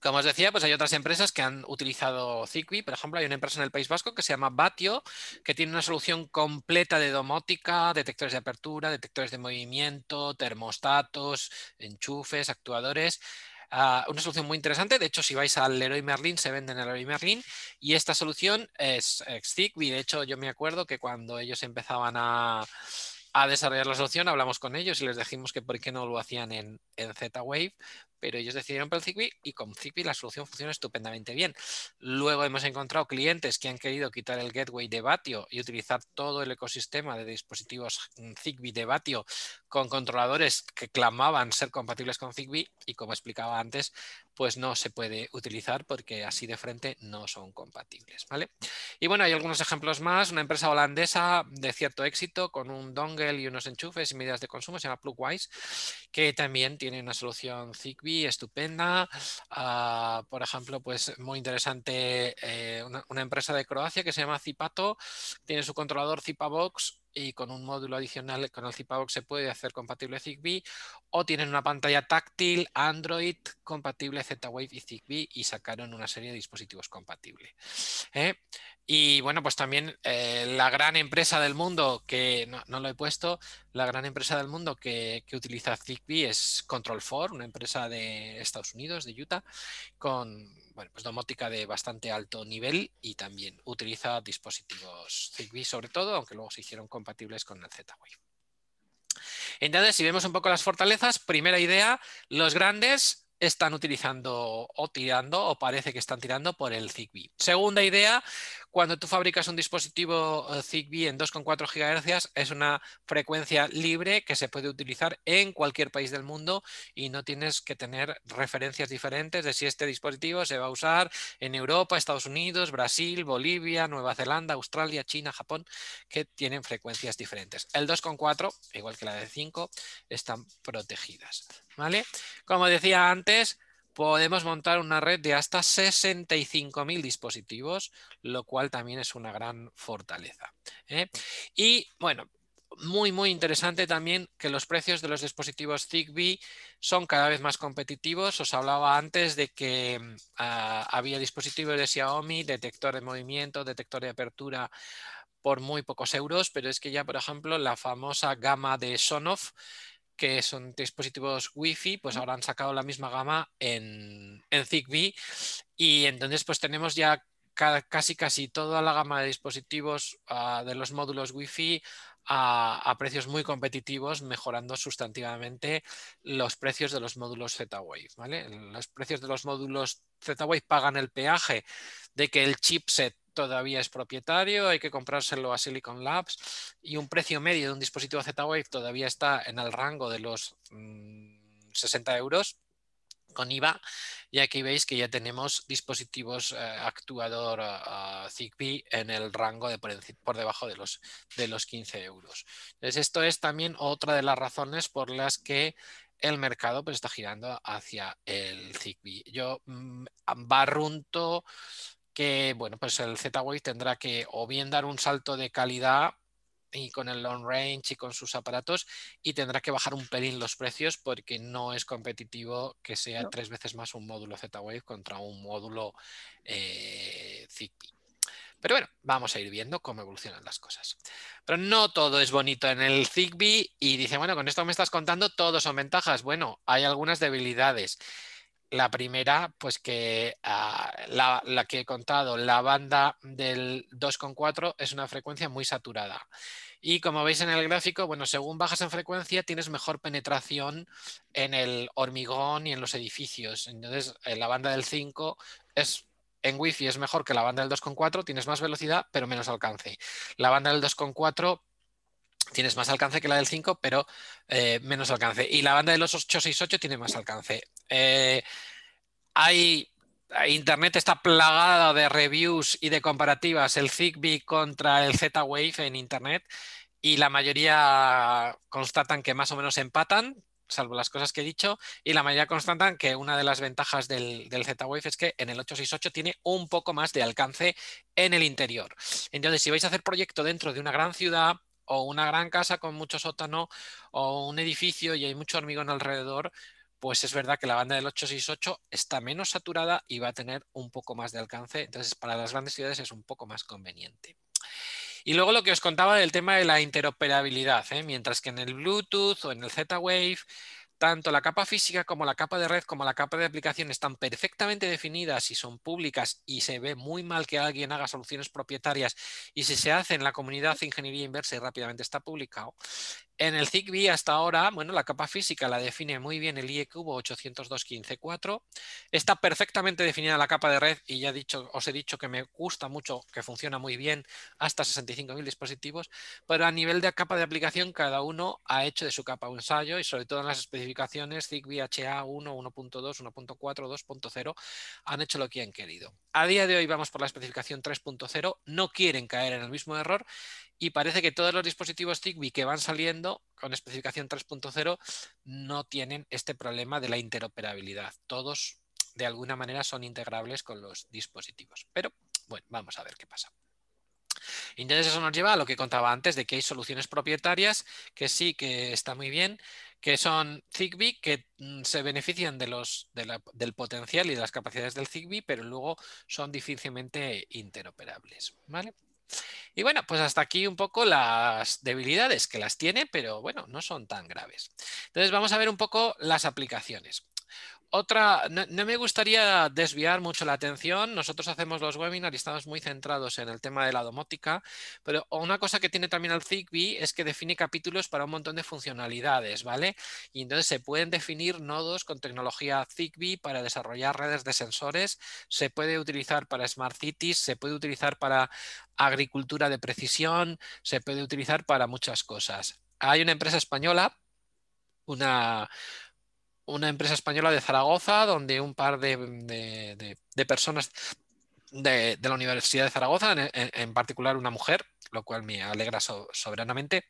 Como os decía, pues hay otras empresas que han utilizado Zigbee. Por ejemplo, hay una empresa en el País Vasco que se llama Batio, que tiene una solución completa de domótica, detectores de apertura, detectores de movimiento, termostatos, enchufes, actuadores. Ah, una solución muy interesante. De hecho, si vais al Leroy Merlin, se vende en el Leroy Merlin. Y esta solución es, Zigbee. De hecho, yo me acuerdo que cuando ellos empezaban a, desarrollar la solución, hablamos con ellos y les dijimos que por qué no lo hacían en, en Z-Wave, pero ellos decidieron por el Zigbee y con Zigbee la solución funciona estupendamente bien. Luego hemos encontrado clientes que han querido quitar el gateway de Batio y utilizar todo el ecosistema de dispositivos Zigbee de Batio con controladores que clamaban ser compatibles con Zigbee y como explicaba antes, pues no se puede utilizar porque así de frente no son compatibles. ¿vale? Y bueno, hay algunos ejemplos más. Una empresa holandesa de cierto éxito con un dongle y unos enchufes y medidas de consumo, se llama Plugwise, que también tiene una solución Zigbee Estupenda. Ah, por ejemplo, pues muy interesante eh, una, empresa de Croacia que se llama Zipato, tiene su controlador Zipavox y con un módulo adicional con el Zipavox se puede hacer compatible ZigBee o tienen una pantalla táctil Android compatible Z-Wave y ZigBee y sacaron una serie de dispositivos compatibles. ¿eh? Y bueno, pues también eh, la gran empresa del mundo, que no, lo he puesto, la gran empresa del mundo que, que utiliza ZigBee es Control4, una empresa de Estados Unidos, de Utah, con bueno, pues domótica de bastante alto nivel y también utiliza dispositivos Zigbee sobre todo, aunque luego se hicieron compatibles con el Z-Wave. Entonces, si vemos un poco las fortalezas, primera idea, los grandes están utilizando o tirando o parece que están tirando por el Zigbee. Segunda idea, cuando tú fabricas un dispositivo eh, Zigbee en 2,4 GHz es una frecuencia libre que se puede utilizar en cualquier país del mundo y no tienes que tener referencias diferentes de si este dispositivo se va a usar en Europa, Estados Unidos, Brasil, Bolivia, Nueva Zelanda, Australia, China, Japón, que tienen frecuencias diferentes. El 2,4, igual que la de 5, están protegidas. ¿vale? Como decía antes, podemos montar una red de hasta 65.000 dispositivos, lo cual también es una gran fortaleza. ¿eh? Y bueno, muy, muy interesante también que los precios de los dispositivos Zigbee son cada vez más competitivos. Os hablaba antes de que ah, había dispositivos de Xiaomi, detector de movimiento, detector de apertura por muy pocos euros, pero es que ya, por ejemplo, la famosa gama de Sonoff que son dispositivos Wi-Fi, pues ahora han sacado la misma gama en, en Zigbee y entonces pues tenemos ya casi casi toda la gama de dispositivos uh, de los módulos Wi-Fi a, a, precios muy competitivos, mejorando sustantivamente los precios de los módulos Z-Wave. ¿vale? Los precios de los módulos Z-Wave pagan el peaje de que el chipset todavía es propietario, hay que comprárselo a Silicon Labs y un precio medio de un dispositivo Z-Wave todavía está en el rango de los 60 mm, euros con IVA y aquí veis que ya tenemos dispositivos eh, actuador uh, Zigbee en el rango de por, debajo de los, de los 15 euros. Entonces esto es también otra de las razones por las que el mercado pues, está girando hacia el Zigbee. Yo mm, barrunto que bueno, pues el Z-Wave tendrá que o bien dar un salto de calidad y con el long range y con sus aparatos y tendrá que bajar un pelín los precios porque no es competitivo que sea tres veces más un módulo Z-Wave contra un módulo eh, Zigbee. Pero bueno, vamos a ir viendo cómo evolucionan las cosas. Pero no todo es bonito en el Zigbee y dice, bueno, con esto me estás contando, todos son ventajas. Bueno, hay algunas debilidades. La primera, pues que la, la, que he contado, la banda del 2,4 es una frecuencia muy saturada. Y como veis en el gráfico, bueno, según bajas en frecuencia tienes mejor penetración en el hormigón y en los edificios. Entonces, en la banda del 5 es en Wi-Fi es mejor que la banda del 2,4, tienes más velocidad, pero menos alcance. La banda del 2,4 tienes más alcance que la del 5, pero eh, menos alcance. Y la banda de los 868 tiene más alcance. Eh, hay, Internet está plagada de reviews y de comparativas, el Zigbee contra el Z-Wave en Internet, y la mayoría constatan que más o menos empatan, salvo las cosas que he dicho, y la mayoría constatan que una de las ventajas del, del Z-Wave es que en el 868 tiene un poco más de alcance en el interior. Entonces, si vais a hacer proyecto dentro de una gran ciudad, o una gran casa con mucho sótano o un edificio y hay mucho hormigón alrededor, pues es verdad que la banda del 868 está menos saturada y va a tener un poco más de alcance. Entonces, para las grandes ciudades es un poco más conveniente. Y luego lo que os contaba del tema de la interoperabilidad, ¿eh? mientras que en el Bluetooth o en el Z-Wave tanto la capa física como la capa de red como la capa de aplicación están perfectamente definidas y son públicas y se ve muy mal que alguien haga soluciones propietarias y si se hace en la comunidad de ingeniería inversa y rápidamente está publicado, en el Zigbee hasta ahora, bueno, la capa física la define muy bien el IEQ 802.15.4. Está perfectamente definida la capa de red y ya dicho, os he dicho que me gusta mucho, que funciona muy bien hasta 65.000 dispositivos, pero a nivel de capa de aplicación cada uno ha hecho de su capa un ensayo y sobre todo en las especificaciones Zigbee HA 1, 1.2, 1.4, 2.0 han hecho lo que han querido. A día de hoy vamos por la especificación 3.0, no quieren caer en el mismo error y parece que todos los dispositivos Zigbee que van saliendo con especificación 3.0 no tienen este problema de la interoperabilidad. Todos de alguna manera son integrables con los dispositivos. Pero bueno, vamos a ver qué pasa. Entonces eso nos lleva a lo que contaba antes de que hay soluciones propietarias que sí que está muy bien, que son Zigbee, que mm, se benefician de los, del potencial y de las capacidades del Zigbee, pero luego son difícilmente interoperables. ¿vale? Y bueno, pues hasta aquí un poco las debilidades que las tiene, pero bueno, no son tan graves. Entonces vamos a ver un poco las aplicaciones. Otra, no, me gustaría desviar mucho la atención. Nosotros hacemos los webinars y estamos muy centrados en el tema de la domótica, pero una cosa que tiene también el Zigbee es que define capítulos para un montón de funcionalidades, ¿vale? Y entonces se pueden definir nodos con tecnología Zigbee para desarrollar redes de sensores, se puede utilizar para Smart Cities, se puede utilizar para agricultura de precisión, se puede utilizar para muchas cosas. Hay una empresa española, una una empresa española de Zaragoza, donde un par de, personas de, la Universidad de Zaragoza, en, particular una mujer, lo cual me alegra soberanamente.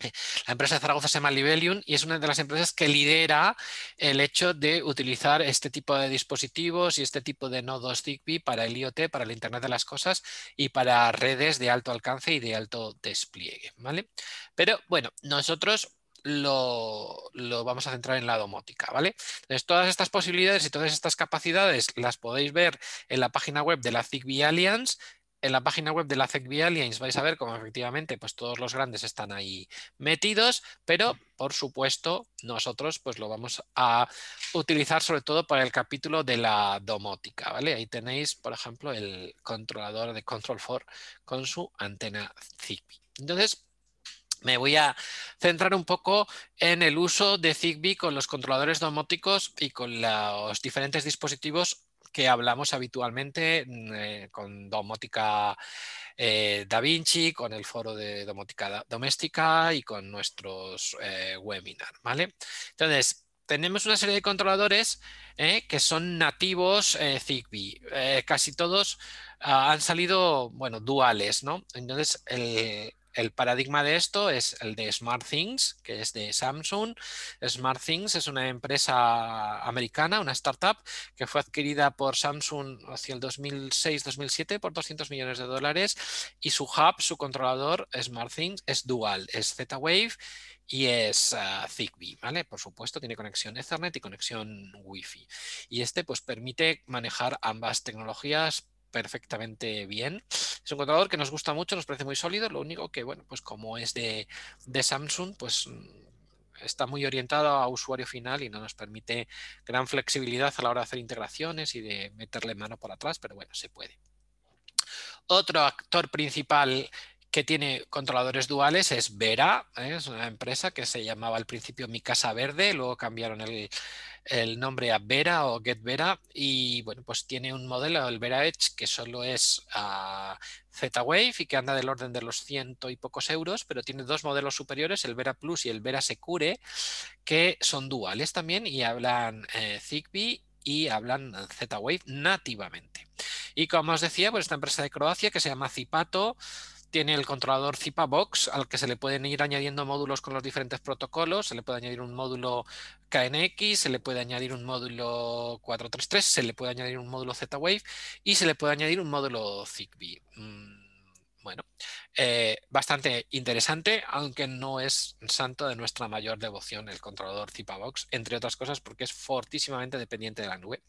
Eh, la empresa de Zaragoza se llama Libelium y es una de las empresas que lidera el hecho de utilizar este tipo de dispositivos y este tipo de nodos Zigbee para el IoT, para el Internet de las Cosas y para redes de alto alcance y de alto despliegue. ¿vale? Pero bueno, nosotros lo, vamos a centrar en la domótica, ¿vale? Entonces, todas estas posibilidades y todas estas capacidades las podéis ver en la página web de la Zigbee Alliance. En la página web de la Zigbee Alliance vais a ver cómo efectivamente pues, todos los grandes están ahí metidos, pero por supuesto nosotros pues, lo vamos a utilizar sobre todo para el capítulo de la domótica, ¿vale? Ahí tenéis, por ejemplo, el controlador de Control 4 con su antena Zigbee. Entonces, me voy a centrar un poco en el uso de Zigbee con los controladores domóticos y con los diferentes dispositivos que hablamos habitualmente mm, eh, con domótica eh, Da Vinci, con el foro de domótica doméstica y con nuestros eh, webinars. ¿vale? Entonces, tenemos una serie de controladores que son nativos Zigbee. casi todos ah, han salido, bueno, duales, ¿no? Entonces, el, el paradigma de esto es el de SmartThings, que es de Samsung. SmartThings es una empresa americana, una startup, que fue adquirida por Samsung hacia el 2006-2007 por 200 millones de dólares y su hub, su controlador SmartThings es dual, es Z-Wave y es ah, Zigbee, ¿vale? Por supuesto, tiene conexión Ethernet y conexión Wi-Fi. Y este pues permite manejar ambas tecnologías perfectamente bien. Es un controlador que nos gusta mucho, nos parece muy sólido, lo único que, bueno, pues como es de, Samsung, pues mm, está muy orientado a usuario final y no nos permite gran flexibilidad a la hora de hacer integraciones y de meterle mano por atrás, pero bueno, se puede. Otro actor principal que tiene controladores duales es Vera, ¿eh? es una empresa que se llamaba al principio Mi Casa Verde, luego cambiaron el, nombre a Vera o Get Vera y bueno, pues tiene un modelo, el Vera Edge, que solo es uh, Z-Wave y que anda del orden de los ciento y pocos euros, pero tiene dos modelos superiores, el Vera Plus y el Vera Secure, que son duales también y hablan eh, Zigbee y hablan Z-Wave nativamente. Y como os decía, pues esta empresa de Croacia que se llama Zipato, tiene el controlador Zipa Box al que se le pueden ir añadiendo módulos con los diferentes protocolos, se le puede añadir un módulo KNX, se le puede añadir un módulo 433, se le puede añadir un módulo Z-Wave y se le puede añadir un módulo Zigbee. Mm, bueno, eh, bastante interesante, aunque no es santo de nuestra mayor devoción el controlador Box, entre otras cosas porque es fortísimamente dependiente de la nube.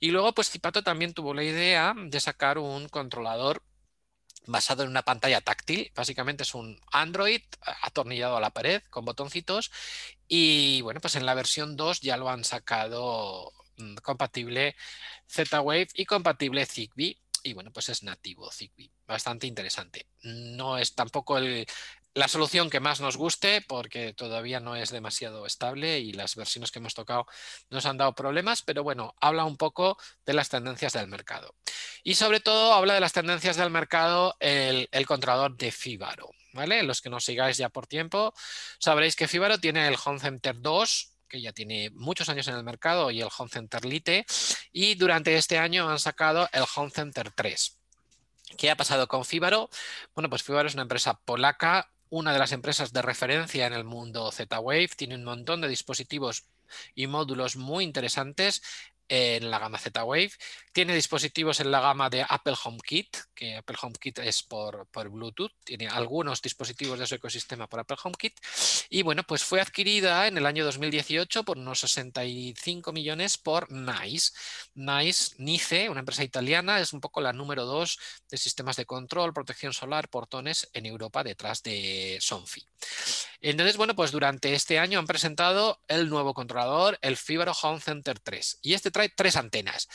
Y luego, pues Zipato también tuvo la idea de sacar un controlador basado en una pantalla táctil. Básicamente es un Android atornillado a la pared con botoncitos y bueno, pues en la versión 2 ya lo han sacado mm, compatible Z-Wave y compatible Zigbee y bueno, pues es nativo Zigbee. Bastante interesante. No es tampoco el, la solución que más nos guste porque todavía no es demasiado estable y las versiones que hemos tocado nos han dado problemas, pero bueno, habla un poco de las tendencias del mercado. Y sobre todo habla de las tendencias del mercado el, controlador de Fibaro. ¿vale? Los que nos sigáis ya por tiempo, sabréis que Fibaro tiene el Home Center 2, que ya tiene muchos años en el mercado, y el Home Center Lite, y durante este año han sacado el Home Center 3 ¿Qué ha pasado con Fibaro? Bueno, pues Fibaro es una empresa polaca, una de las empresas de referencia en el mundo Z-Wave, tiene un montón de dispositivos y módulos muy interesantes en la gama Z-Wave. Tiene dispositivos en la gama de Apple HomeKit, que Apple HomeKit es por, por, Bluetooth. Tiene algunos dispositivos de su ecosistema por Apple HomeKit. Y bueno, pues fue adquirida en el año 2018 por unos 65 millones por NICE. NICE, NICE, una empresa italiana, es un poco la número dos de sistemas de control, protección solar, portones en Europa detrás de Sonfi. Entonces, bueno, pues durante este año han presentado el nuevo controlador, el Fibaro Home Center 3. Y este trae tres antenas.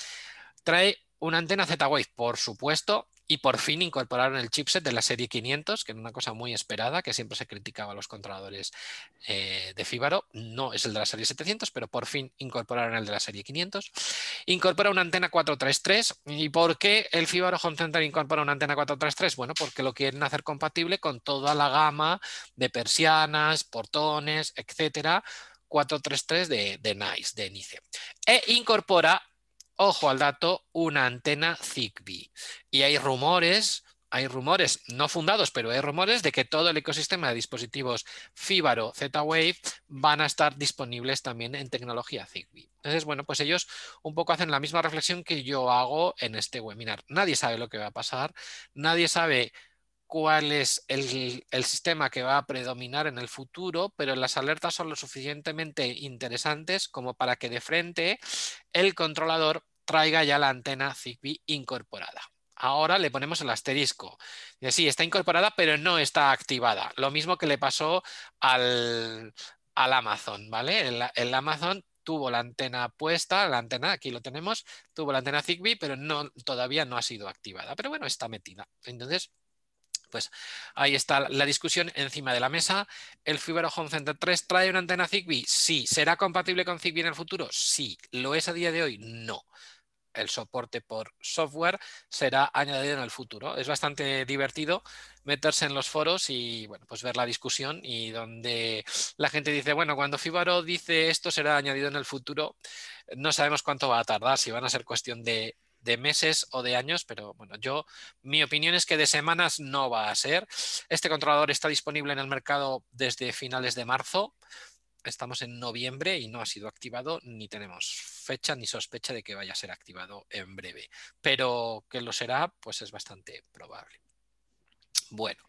Trae una antena Z-Wave, por supuesto, y por fin incorporaron el chipset de la serie 500, que era una cosa muy esperada, que siempre se criticaba a los controladores eh, de Fibaro. No es el de la serie 700, pero por fin incorporaron el de la serie 500. Incorpora una antena 433. ¿Y por qué el Fibaro Home Center incorpora una antena 433? Bueno, porque lo quieren hacer compatible con toda la gama de persianas, portones, etcétera, 433 de, NICE, de NICE. E incorpora, ojo al dato, una antena Zigbee. Y hay rumores, hay rumores no fundados, pero hay rumores de que todo el ecosistema de dispositivos Fibaro Z-Wave van a estar disponibles también en tecnología Zigbee. Entonces, bueno, pues ellos un poco hacen la misma reflexión que yo hago en este webinar. Nadie sabe lo que va a pasar, nadie sabe cuál es el, sistema que va a predominar en el futuro, pero las alertas son lo suficientemente interesantes como para que de frente el controlador traiga ya la antena Zigbee incorporada. Ahora le ponemos el asterisco. Sí, está incorporada, pero no está activada. Lo mismo que le pasó al, Amazon, ¿vale? El, Amazon tuvo la antena puesta, la antena, aquí lo tenemos, tuvo la antena Zigbee, pero todavía no ha sido activada. Pero bueno, está metida. Entonces, pues ahí está la discusión encima de la mesa. ¿El Fibaro Home Center 3 trae una antena Zigbee? Sí. ¿Será compatible con Zigbee en el futuro? Sí. ¿Lo es a día de hoy? No. El soporte por software será añadido en el futuro. Es bastante divertido meterse en los foros y bueno, pues ver la discusión y donde la gente dice, bueno, cuando Fibaro dice esto será añadido en el futuro, no sabemos cuánto va a tardar, si van a ser cuestión de de meses o de años, pero bueno, yo, mi opinión es que de semanas no va a ser. Este controlador está disponible en el mercado desde finales de marzo. Estamos en noviembre y no ha sido activado, ni tenemos fecha ni sospecha de que vaya a ser activado en breve. Pero que lo será, pues es bastante probable. Bueno,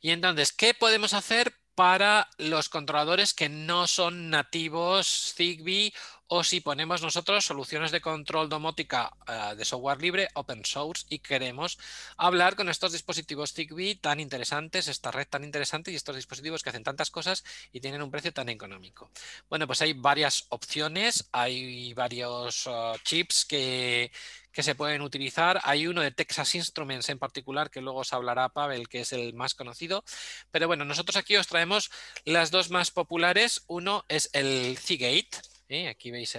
y entonces, ¿qué podemos hacer para los controladores que no son nativos Zigbee o si ponemos nosotros soluciones de control domótica eh, de software libre, open source, y queremos hablar con estos dispositivos Zigbee tan interesantes, esta red tan interesante y estos dispositivos que hacen tantas cosas y tienen un precio tan económico. Bueno, pues hay varias opciones, hay varios eh, chips que, que se pueden utilizar. Hay uno de Texas Instruments en particular, que luego os hablará Pavel, que es el más conocido. Pero bueno, nosotros aquí os traemos las dos más populares. Uno es el Seagate, Aquí veis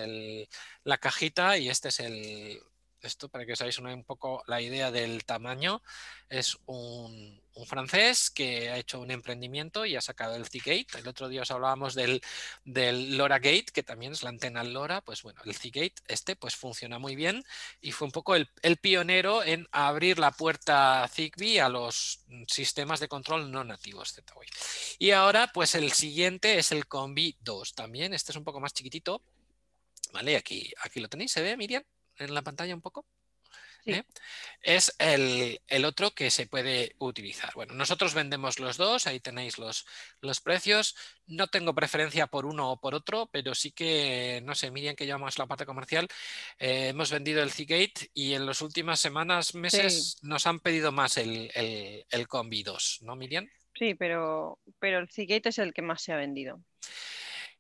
la cajita y este es el, esto para que os hagáis un poco la idea del tamaño. Es un, francés que ha hecho un emprendimiento y ha sacado el C-Gate. El otro día os hablábamos del, del LoRa Gate, que también es la antena LoRa. Pues bueno, el C-Gate, este, pues funciona muy bien y fue un poco el, pionero en abrir la puerta Zigbee a los sistemas de control no nativos Z-Wave. Y ahora, pues el siguiente es el Combi 2 también. Este es un poco más chiquitito. Vale, aquí, aquí lo tenéis, ¿se ve, Miriam? en la pantalla un poco? ¿Eh? Es el, otro que se puede utilizar. Bueno, nosotros vendemos los dos, ahí tenéis los, los precios. No tengo preferencia por uno o por otro, pero sí que, no sé, Miriam, que llevamos la parte comercial, eh, hemos vendido el Cgate y en las últimas semanas, meses, nos han pedido más el, el, Combi 2, ¿no, Miriam? Sí, pero, pero el Cgate es el que más se ha vendido.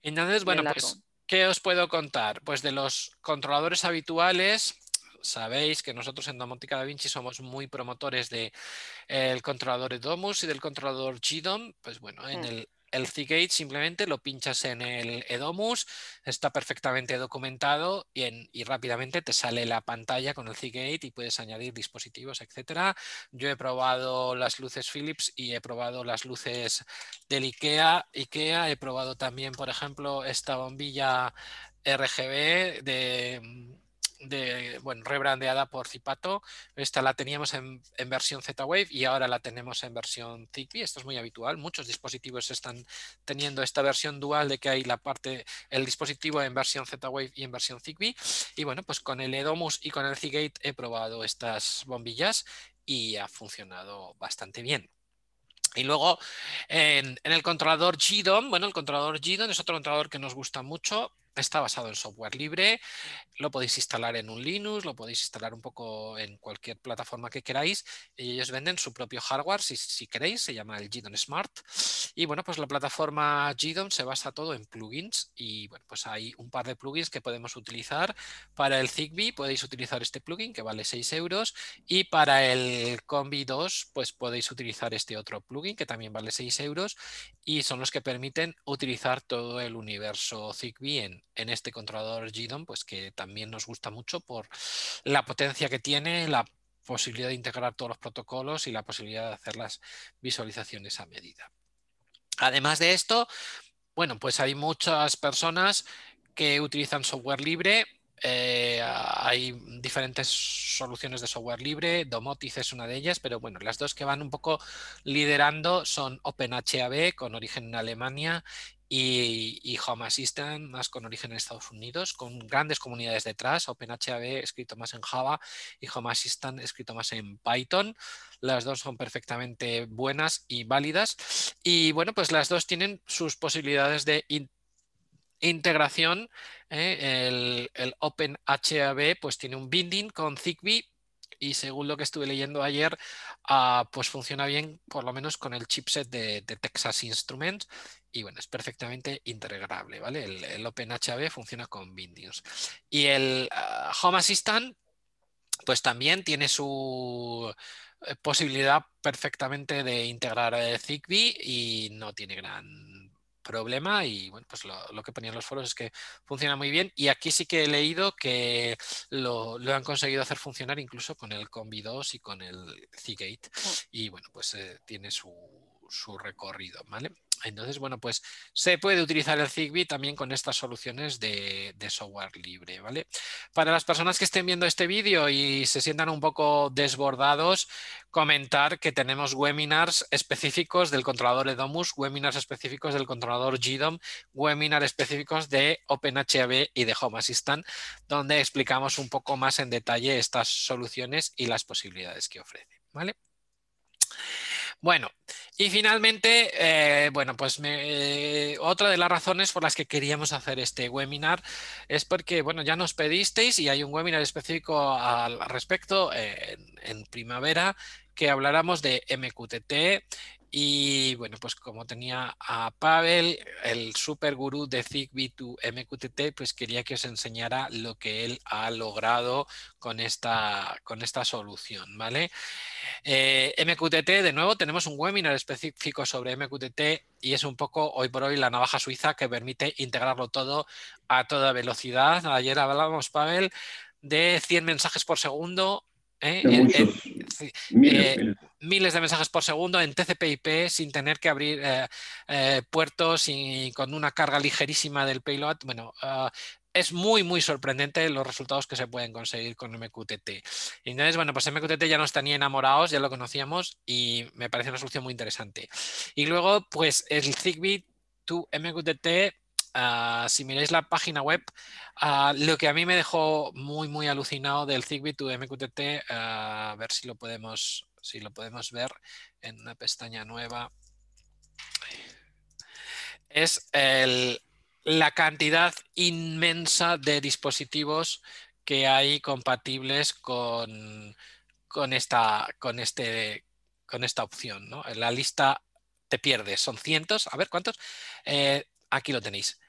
Entonces, bueno, pues ¿Qué os puedo contar? Pues de los controladores habituales, sabéis que nosotros en Domótica Da Vinci somos muy promotores del de, controlador Domus y del controlador GDOM. Pues bueno, en mm. el el Cgate simplemente lo pinchas en el Edomus, está perfectamente documentado y, rápidamente te sale la pantalla con el Cgate y puedes añadir dispositivos, etcétera. Yo he probado las luces Philips y he probado las luces del IKEA. IKEA he probado también, por ejemplo, esta bombilla RGB de de, bueno, rebrandeada por Zipato. Esta la teníamos en, versión Z-Wave y ahora la tenemos en versión Zigbee. Esto es muy habitual. Muchos dispositivos están teniendo esta versión dual de que hay la parte, el dispositivo en versión Z-Wave y en versión Zigbee. Y bueno, pues con el Edomus y con el Cigate he probado estas bombillas y ha funcionado bastante bien. Y luego en, en, el controlador GDOM, bueno, el controlador GDOM es otro controlador que nos gusta mucho está basado en software libre, lo podéis instalar en un Linux, lo podéis instalar un poco en cualquier plataforma que queráis y ellos venden su propio hardware si, queréis, se llama el GDON Smart. Y bueno pues la plataforma GDON se basa todo en plugins y bueno pues hay un par de plugins que podemos utilizar. Para el Zigbee podéis utilizar este plugin que vale 6 euros y para el Combi 2 pues podéis utilizar este otro plugin que también vale 6 euros y son los que permiten utilizar todo el universo Zigbee en, en este controlador GDOM, pues que también nos gusta mucho por la potencia que tiene, la posibilidad de integrar todos los protocolos y la posibilidad de hacer las visualizaciones a medida. Además de esto, bueno, pues hay muchas personas que utilizan software libre. Eh, hay diferentes soluciones de software libre, Domotic es una de ellas, pero bueno, las dos que van un poco liderando son OpenHAB con origen en Alemania y, Home Assistant más con origen en Estados Unidos, con grandes comunidades detrás, OpenHAB escrito más en Java y Home Assistant escrito más en Python. Las dos son perfectamente buenas y válidas. Y bueno, pues las dos tienen sus posibilidades de integración. ¿eh? El, el OpenHAB pues tiene un binding con Zigbee y según lo que estuve leyendo ayer, ah, pues funciona bien por lo menos con el chipset de, Texas Instruments y bueno, es perfectamente integrable, ¿vale? El, OpenHAB funciona con Windows. Y el ah, Home Assistant, pues también tiene su eh, posibilidad perfectamente de integrar eh, Zigbee y no tiene gran problema y bueno, pues lo, que ponían los foros es que funciona muy bien y aquí sí que he leído que lo, han conseguido hacer funcionar incluso con el Combi 2 y con el Cgate mm. y bueno, pues eh, tiene su, su recorrido, ¿vale? Entonces, bueno, pues se puede utilizar el Zigbee también con estas soluciones de, software libre, ¿vale? Para las personas que estén viendo este vídeo y se sientan un poco desbordados, comentar que tenemos webinars específicos del controlador Edomus, webinars específicos del controlador GDOM, webinars específicos de OpenHAB y de Home Assistant, donde explicamos un poco más en detalle estas soluciones y las posibilidades que ofrece, ¿vale? Bueno, y finalmente, eh, bueno, pues eh, otra de las razones por las que queríamos hacer este webinar es porque, bueno, ya nos pedisteis y hay un webinar específico al respecto en primavera que habláramos de MQTT y bueno, pues como tenía a Pavel, el super gurú de Zigbee to MQTT, pues quería que os enseñara lo que él ha logrado con esta, con esta solución, ¿vale? Eh, MQTT, de nuevo, tenemos un webinar específico sobre MQTT y es un poco hoy por hoy la navaja suiza que permite integrarlo todo a toda velocidad. Ayer hablábamos, Pavel, de 100 mensajes por segundo ¿eh? Miles, de mensajes por segundo en TCP/IP sin tener que abrir eh, puertos y con una carga ligerísima del payload. Bueno, ah, es muy, muy sorprendente los resultados que se pueden conseguir con MQTT. Entonces, bueno, pues MQTT ya no está ni enamorados, ya lo conocíamos y me parece una solución muy interesante. Y luego, pues el Zigbee to MQTT Ah, si miráis la página web, ah, lo que a mí me dejó muy, muy alucinado del Zigbee to MQTT, ah, a ver si lo podemos, si lo podemos ver en una pestaña nueva, es la cantidad inmensa de dispositivos que hay compatibles con, con, esta, con, este, con esta opción. ¿no? En la lista te pierdes, son cientos, a ver cuántos. Eh, aquí lo tenéis.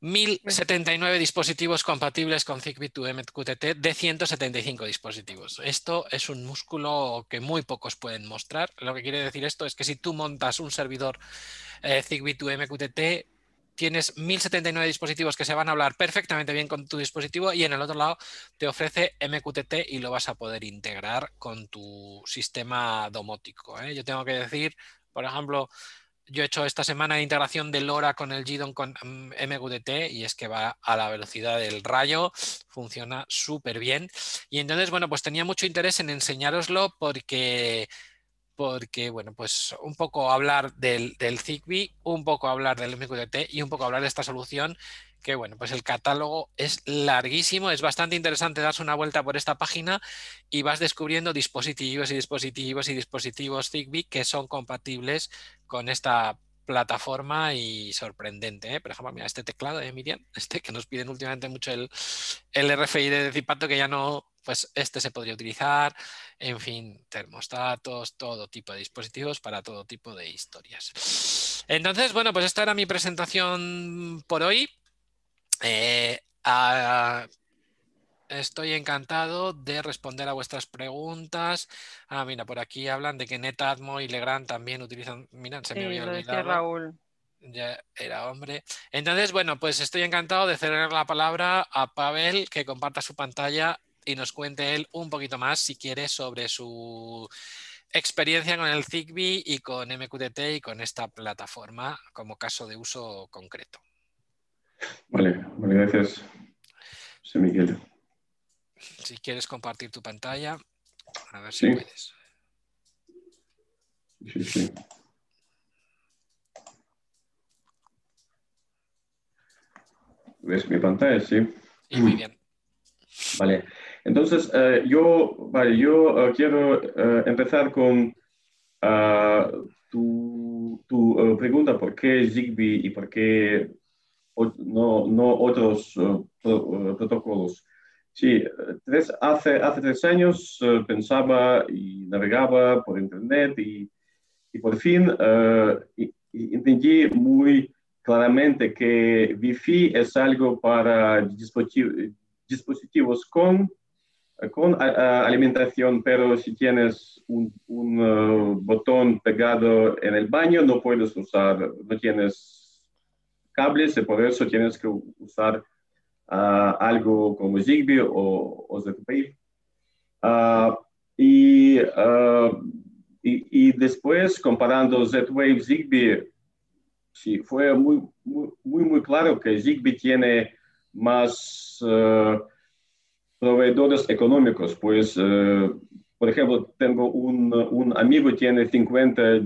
1079 dispositivos compatibles con Zigbee to MQTT de 175 dispositivos. Esto es un músculo que muy pocos pueden mostrar. Lo que quiere decir esto es que si tú montas un servidor eh, Zigbee to MQTT, tienes 1079 dispositivos que se van a hablar perfectamente bien con tu dispositivo y en el otro lado te ofrece MQTT y lo vas a poder integrar con tu sistema domótico. ¿eh? Yo tengo que decir, por ejemplo, yo he hecho esta semana de integración de LoRa con el GDON con MQTT mm, y es que va a la velocidad del rayo, funciona súper bien. Y entonces, bueno, pues tenía mucho interés en enseñároslo porque porque, bueno, pues un poco hablar del, del Zigbee, un poco hablar del MQTT y un poco hablar de esta solución que bueno, pues el catálogo es larguísimo, es bastante interesante darse una vuelta por esta página y vas descubriendo dispositivos y dispositivos y dispositivos Zigbee que son compatibles con esta plataforma y sorprendente. ¿eh? Por ejemplo, mira, este teclado de Miriam, este que nos piden últimamente mucho el, el RFID de Zipato, que ya no, pues este se podría utilizar, en fin, termostatos, todo tipo de dispositivos para todo tipo de historias. Entonces, bueno, pues esta era mi presentación por hoy. Eh, estoy encantado de responder a vuestras preguntas. Ah, mira, por aquí hablan de que Netatmo y Legrand también utilizan. Mira, se me había olvidado. Raúl. Ya era hombre. Entonces, bueno, pues estoy encantado de ceder la palabra a Pavel que comparta su pantalla y nos cuente él un poquito más, si quiere, sobre su experiencia con el Zigbee y con MQTT y con esta plataforma como caso de uso concreto. Vale, vale, gracias, José Miguel. Si quieres compartir tu pantalla, a ver si puedes. Sí, sí. ¿Ves mi pantalla? Sí. Sí, muy bien. Vale. Entonces, eh, yo, vale, yo eh, quiero eh, empezar con ah, tu, tu pregunta, ¿por qué Zigbee y por qué no, otros uh, uh, protocolos. Sí, tres, hace, hace tres años pensaba y navegaba por Internet y, y por fin entendí muy claramente que Wi-Fi es algo para dispositivos, con, con alimentación, pero si tienes un botón pegado en el baño no puedes usar, no tienes cables y por eso tienes que usar ah, algo como Zigbee o, o Z-Wave. Ah, ah, y, y, después, comparando Z-Wave, Zigbee, sí, fue muy, muy, muy, claro que Zigbee tiene más proveedores económicos, pues, por ejemplo, tengo un, un amigo que tiene 50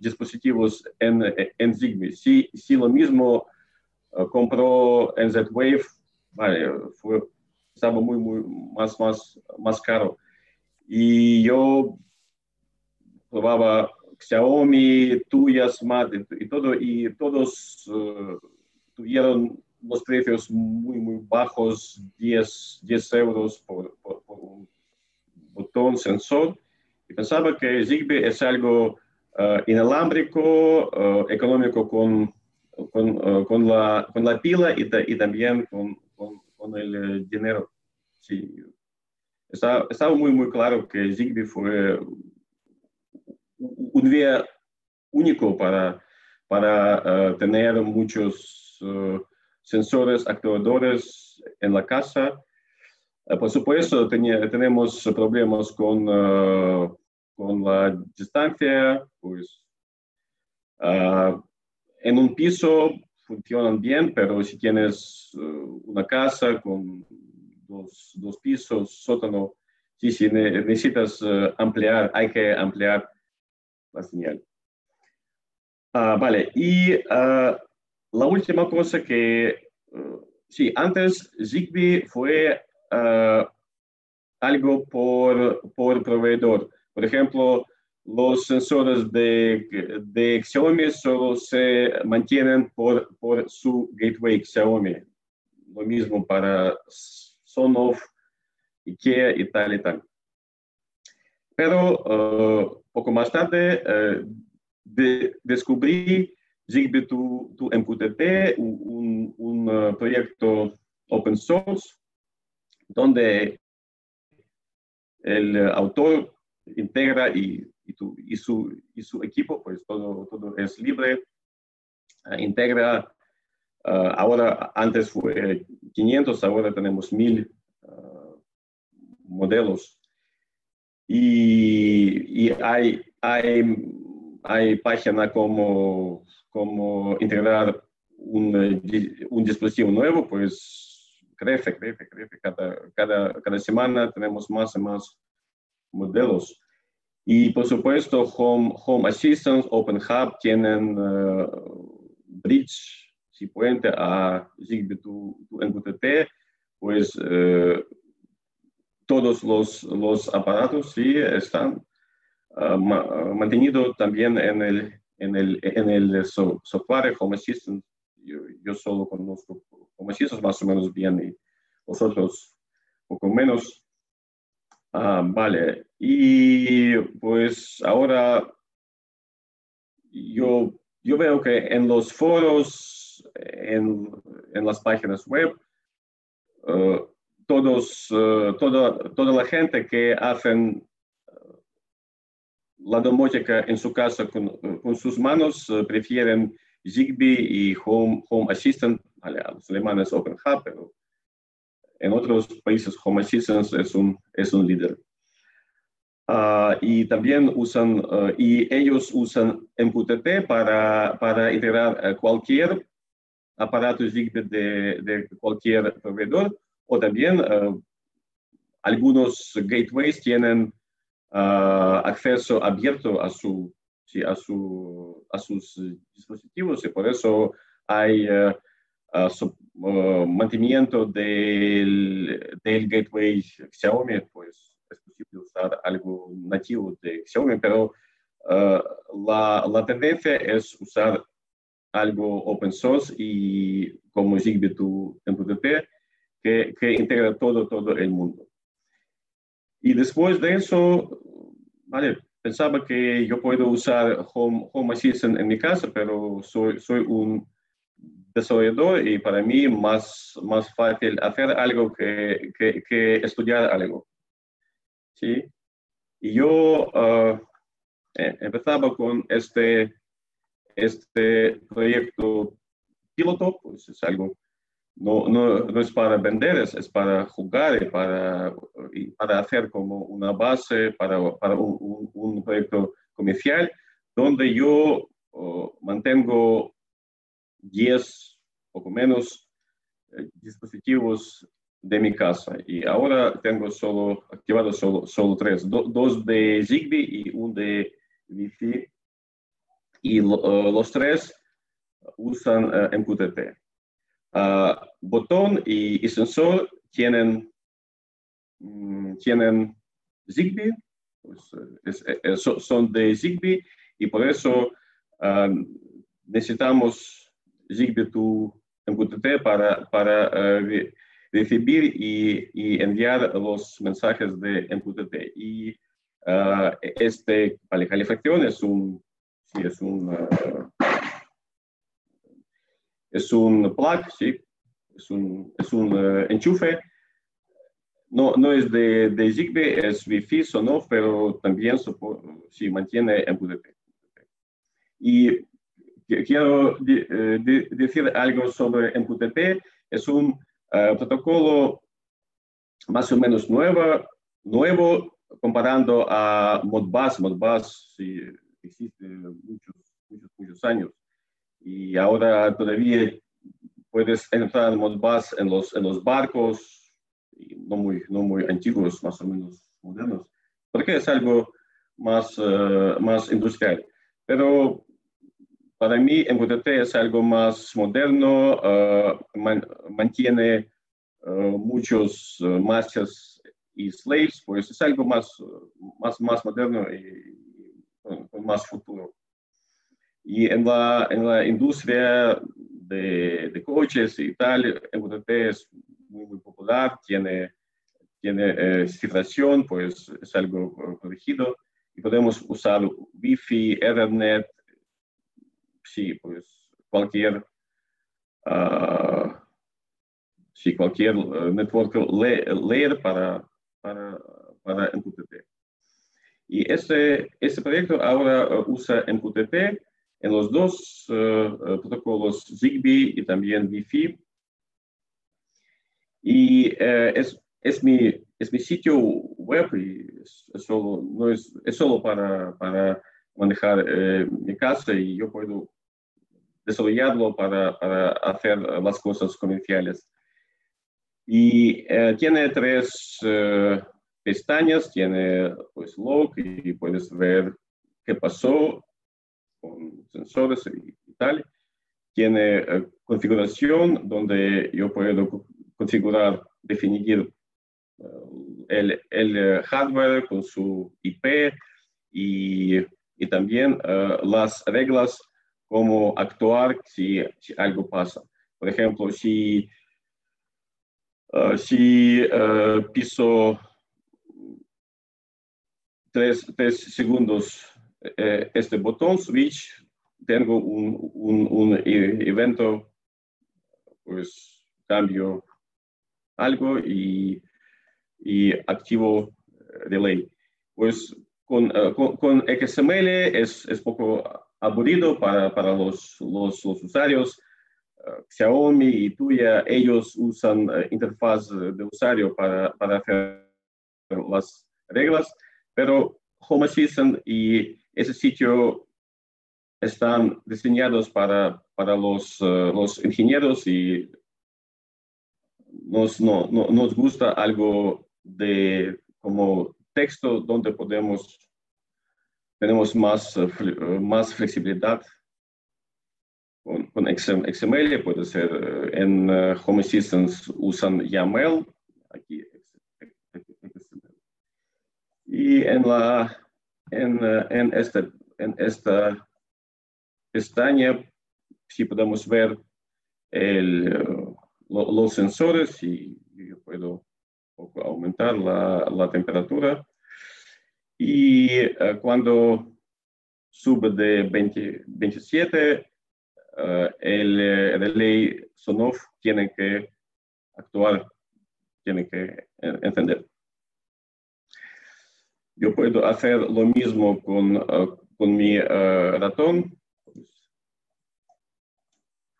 dispositivos en, en Zigbee. Si, si lo mismo compró en Z-Wave, vale, fue, estaba muy, muy más, más, más caro. Y yo probaba Xiaomi, tuyas, Smart y, todo, y todos tuvieron los precios muy, muy bajos, 10, 10 euros por, por, un botón sensor. Y pensaba que Zigbee es algo inalámbrico, uh, económico con, con, uh, con, la, con, la, pila y, y también con, el dinero. Sí. Está, estaba muy, muy claro que Zigbee fue un día único para, para tener muchos sensores actuadores en la casa. por supuesto, tenía, tenemos problemas con con la distancia, pues uh, en un piso funcionan bien, pero si tienes uh, una casa con dos, dos, pisos, sótano, sí, sí, necesitas uh, ampliar, hay que ampliar la señal. vale, y la última cosa que, sí, antes Zigbee fue algo por, por proveedor. Por ejemplo, los sensores de, de Xiaomi solo se mantienen por, su gateway Xiaomi. Lo mismo para Sonoff, IKEA y tal y tal. Pero uh, poco más tarde de, descubrí Zigbee to, to MQTT, un, uh, proyecto open source, donde el autor integra y, y, su, y su equipo, pues todo, es libre, ah, integra, ah, ahora antes fue 500, ahora tenemos 1000 ah, modelos. Y, y, hay, hay hay página como, como integrar un, un dispositivo nuevo, pues crece, crece, crece. Cada, cada, cada semana tenemos más y más modelos. Y por supuesto, Home, Home Assistant, Open Hub tienen bridge, si puente a Zigbee to, MQTT, pues uh, todos los, los aparatos sí están uh, ma mantenidos también en el, en el, en el so software Home Assistant. Yo, solo conozco Home Assistant más o menos bien y vosotros poco menos. Ah, vale, y pues ahora yo, yo veo que en los foros, en, en las páginas web, uh, todos, uh, toda, toda la gente que hacen uh, la domótica en su casa con, con sus manos prefieren Zigbee y Home, Home Assistant, a los alemanes OpenHub, pero en otros países Home Assistant es un, es un líder. Uh, y también usan, uh, y ellos usan MQTT para, para integrar uh, cualquier aparato Zigbee de, cualquier proveedor, o también algunos gateways tienen acceso abierto a, su, sí, a, su, a sus dispositivos. Y por eso hay su, mantenimiento del, del gateway Xiaomi, pues. es posible usar algo nativo de Xiaomi, pero uh, la, la, tendencia es usar algo open source y como Zigbee to MQTT que, que integra todo, todo el mundo. Y después de eso, vale, pensaba que yo puedo usar Home, Home Assistant en mi casa, pero soy, soy un desarrollador y para mí más, más fácil hacer algo que, que, que estudiar algo. ¿Sí? Y yo uh, empezaba con este, este proyecto piloto, pues es algo, no, no, no es para vender, es, para jugar y para, para hacer como una base para, para un, un, proyecto comercial donde yo mantengo 10, poco menos, eh, dispositivos de mi casa. Y ahora tengo solo activado solo, solo tres, dos de Zigbee y un de Wi-Fi. Y uh, los tres usan uh, MQTT. Uh, botón y, sensor tienen, um, tienen Zigbee, pues, es, es, son de Zigbee. Y por eso necesitamos Zigbee to MQTT para, para recibir y, enviar los mensajes de MQTT. Y uh, este calefacción es un, sí, es un, uh, es un plug, sí, es un, es un uh, enchufe. No, no es de, de Zigbee, es Wi-Fi, no, pero también sí, mantiene MQTT. Y quiero de, decir algo sobre MQTT. Es un protocolo más o menos nuevo, nuevo comparando a Modbus. Modbus sí, existe muchos, muchos, muchos años y ahora todavía puedes entrar en Modbus en los, en los barcos, no muy, no muy antiguos, más o menos modernos, porque es algo más, uh, más industrial. Pero para mí, MQTT es algo más moderno, man, mantiene uh, muchos uh, masters y slaves, pues es algo más, más, más moderno y con, más futuro. Y en la, en la industria de, de, coches y tal, MQTT es muy, muy popular, tiene, tiene eh, cifración, pues es algo protegido y podemos usar Wi-Fi, Ethernet, pues cualquier, uh, sí, cualquier uh, network layer para, para, para MQTT. Y este, este proyecto ahora uh, usa MQTT en los dos protocolos Zigbee y también Wi-Fi. Y es, es, mi, es mi sitio web y es, solo, no es, es solo para, para manejar mi casa y yo puedo desarrollarlo para, hacer las cosas comerciales. Y tiene tres pestañas, tiene pues log y puedes ver qué pasó con sensores y, tal. Tiene configuración donde yo puedo configurar, definir el, el, hardware con su IP y, y también las reglas cómo actuar si, si, algo pasa. Por ejemplo, si, si piso tres, tres segundos eh, este botón switch, tengo un, un, un e, evento, pues cambio algo y, y activo delay. Pues con, con, con, XML es, es poco aburrido para, para los, los, usuarios. Uh, Xiaomi y Tuya, ellos usan uh, interfaz de usuario para, para hacer las reglas, pero Home Assistant y ese sitio están diseñados para, para los, uh, los ingenieros y nos, no, no, nos gusta algo de como texto donde podemos, tenemos más, uh, más flexibilidad. Con, con, XML puede ser uh, en Home Assistant usan YAML, aquí y en, la, en, eh, en, este, en esta pestaña, si podemos ver eh, los sensores y yo puedo aumentar la, la temperatura. Y uh, cuando sube de 20, 27, uh, el relay SONOF tiene que actuar, tiene que entender. Yo puedo hacer lo mismo con, con mi ratón,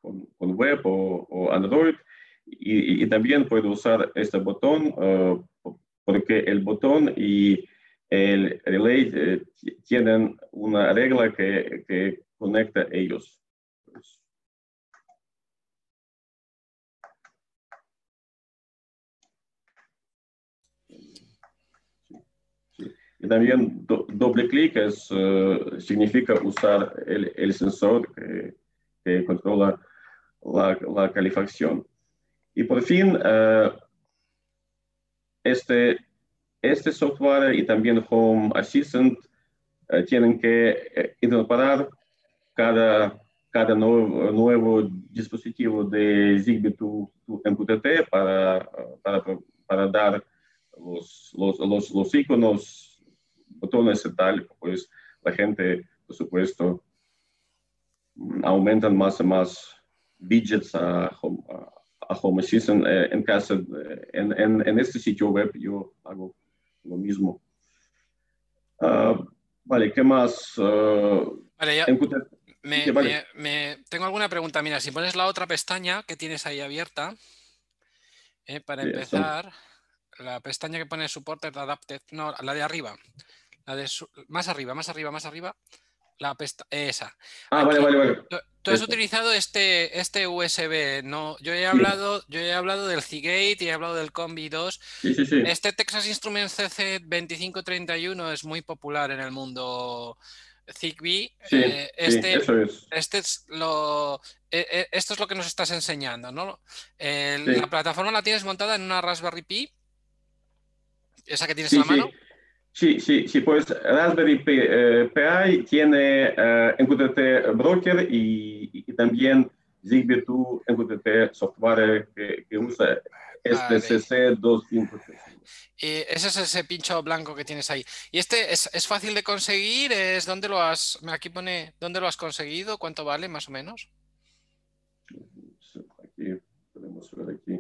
con, web o, Android, y, también puedo usar este botón porque el botón y el relay eh, tienen una regla que, que conecta ellos. también doble clic es, uh, significa usar el, el sensor que, que controla la, la, calefacción. Y por fin, uh, este, este software y también Home Assistant uh, tienen que incorporar cada, cada nuevo, dispositivo de Zigbee to, to MQTT para, para, para dar los, los, los, iconos botones y tal, pues la gente, por supuesto, aumentan más y más widgets a, a, Home Assistant. Eh, en casa, eh, en, este sitio web yo hago lo mismo. Uh, vale, ¿qué más? Uh, vale, ya. Me, vale. me, me, tengo alguna pregunta. Mira, si pones la otra pestaña que tienes ahí abierta, eh, para sí, empezar, eso. la pestaña que pone Supported Adapted, no, la de arriba, la de su, más arriba, más arriba, más arriba. La pesta esa. Ah, Aquí, vale, vale, vale. Tú, tú has utilizado este, este USB, ¿no? Yo he hablado, sí. yo he hablado del Cigate y he hablado del Combi 2. Sí, sí, sí. Este Texas Instruments CC 2531 es muy popular en el mundo Zigbee. Sí, eh, este, eso es. Este es lo, eh, esto es lo que nos estás enseñando, ¿no? El, la plataforma la tienes montada en una Raspberry Pi. Esa que tienes en la mano. Sí, sí, sí, pues Raspberry Pi, eh, Pi tiene eh, MQTT Broker y, y, también Zigbee 2 MQTT software que, que usa STCC 253. Y ese es ese pincho blanco que tienes ahí. ¿Y este es, es, fácil de conseguir? ¿Es dónde lo has, aquí pone, dónde lo has conseguido? ¿Cuánto vale más o menos? Aquí podemos ver aquí,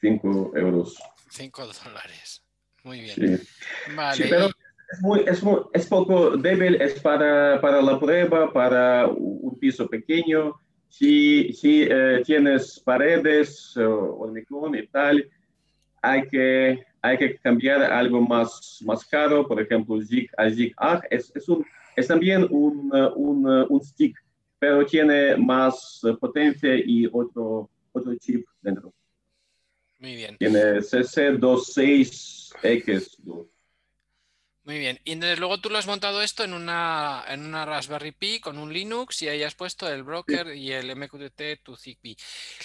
5 euros. 5 dólares. Muy bien. Sí. Vale. Sí, pero es, muy, es, muy, es, poco débil, es para, para, la prueba, para un piso pequeño. Si, si eh, tienes paredes uh, hormigón y tal, hay que, hay que cambiar algo más, más caro, por ejemplo, Zig a Zig es, es un es también un, un, un stick, pero tiene más potencia y otro, otro chip dentro. Muy bien. Tiene CC26X2. Muy bien. Y entonces luego tú lo has montado esto en una, en una Raspberry Pi con un Linux y ahí has puesto el broker y el MQTT to ZigBee.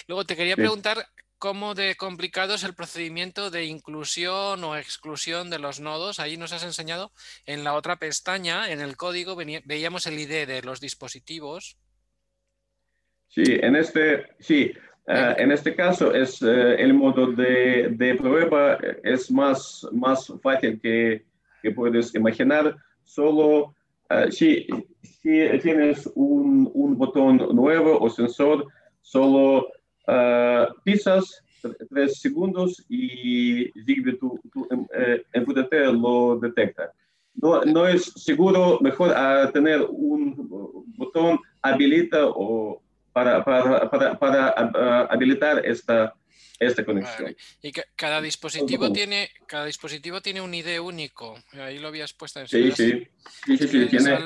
Luego te quería Sí. preguntar cómo de complicado es el procedimiento de inclusión o exclusión de los nodos. Ahí nos has enseñado en la otra pestaña, en el código, veíamos el ID de los dispositivos. Sí, en este, sí, eh, en este caso es eh, el modo de, prueba eh, es más, más fácil que, que puedes imaginar. Solo si, si tienes un, un botón nuevo o sensor, solo pisas tre- tres segundos y Zigbee tu, tu MQTT lo detecta. No, no es seguro, mejor ah, tener un botón habilita o para, para, para, para, ah, habilitar esta, esta conexión. Vale. Y que cada dispositivo tiene, cada dispositivo tiene un ID único. Ahí lo habías puesto en Sí, sí, sí, sí, sí, tiene,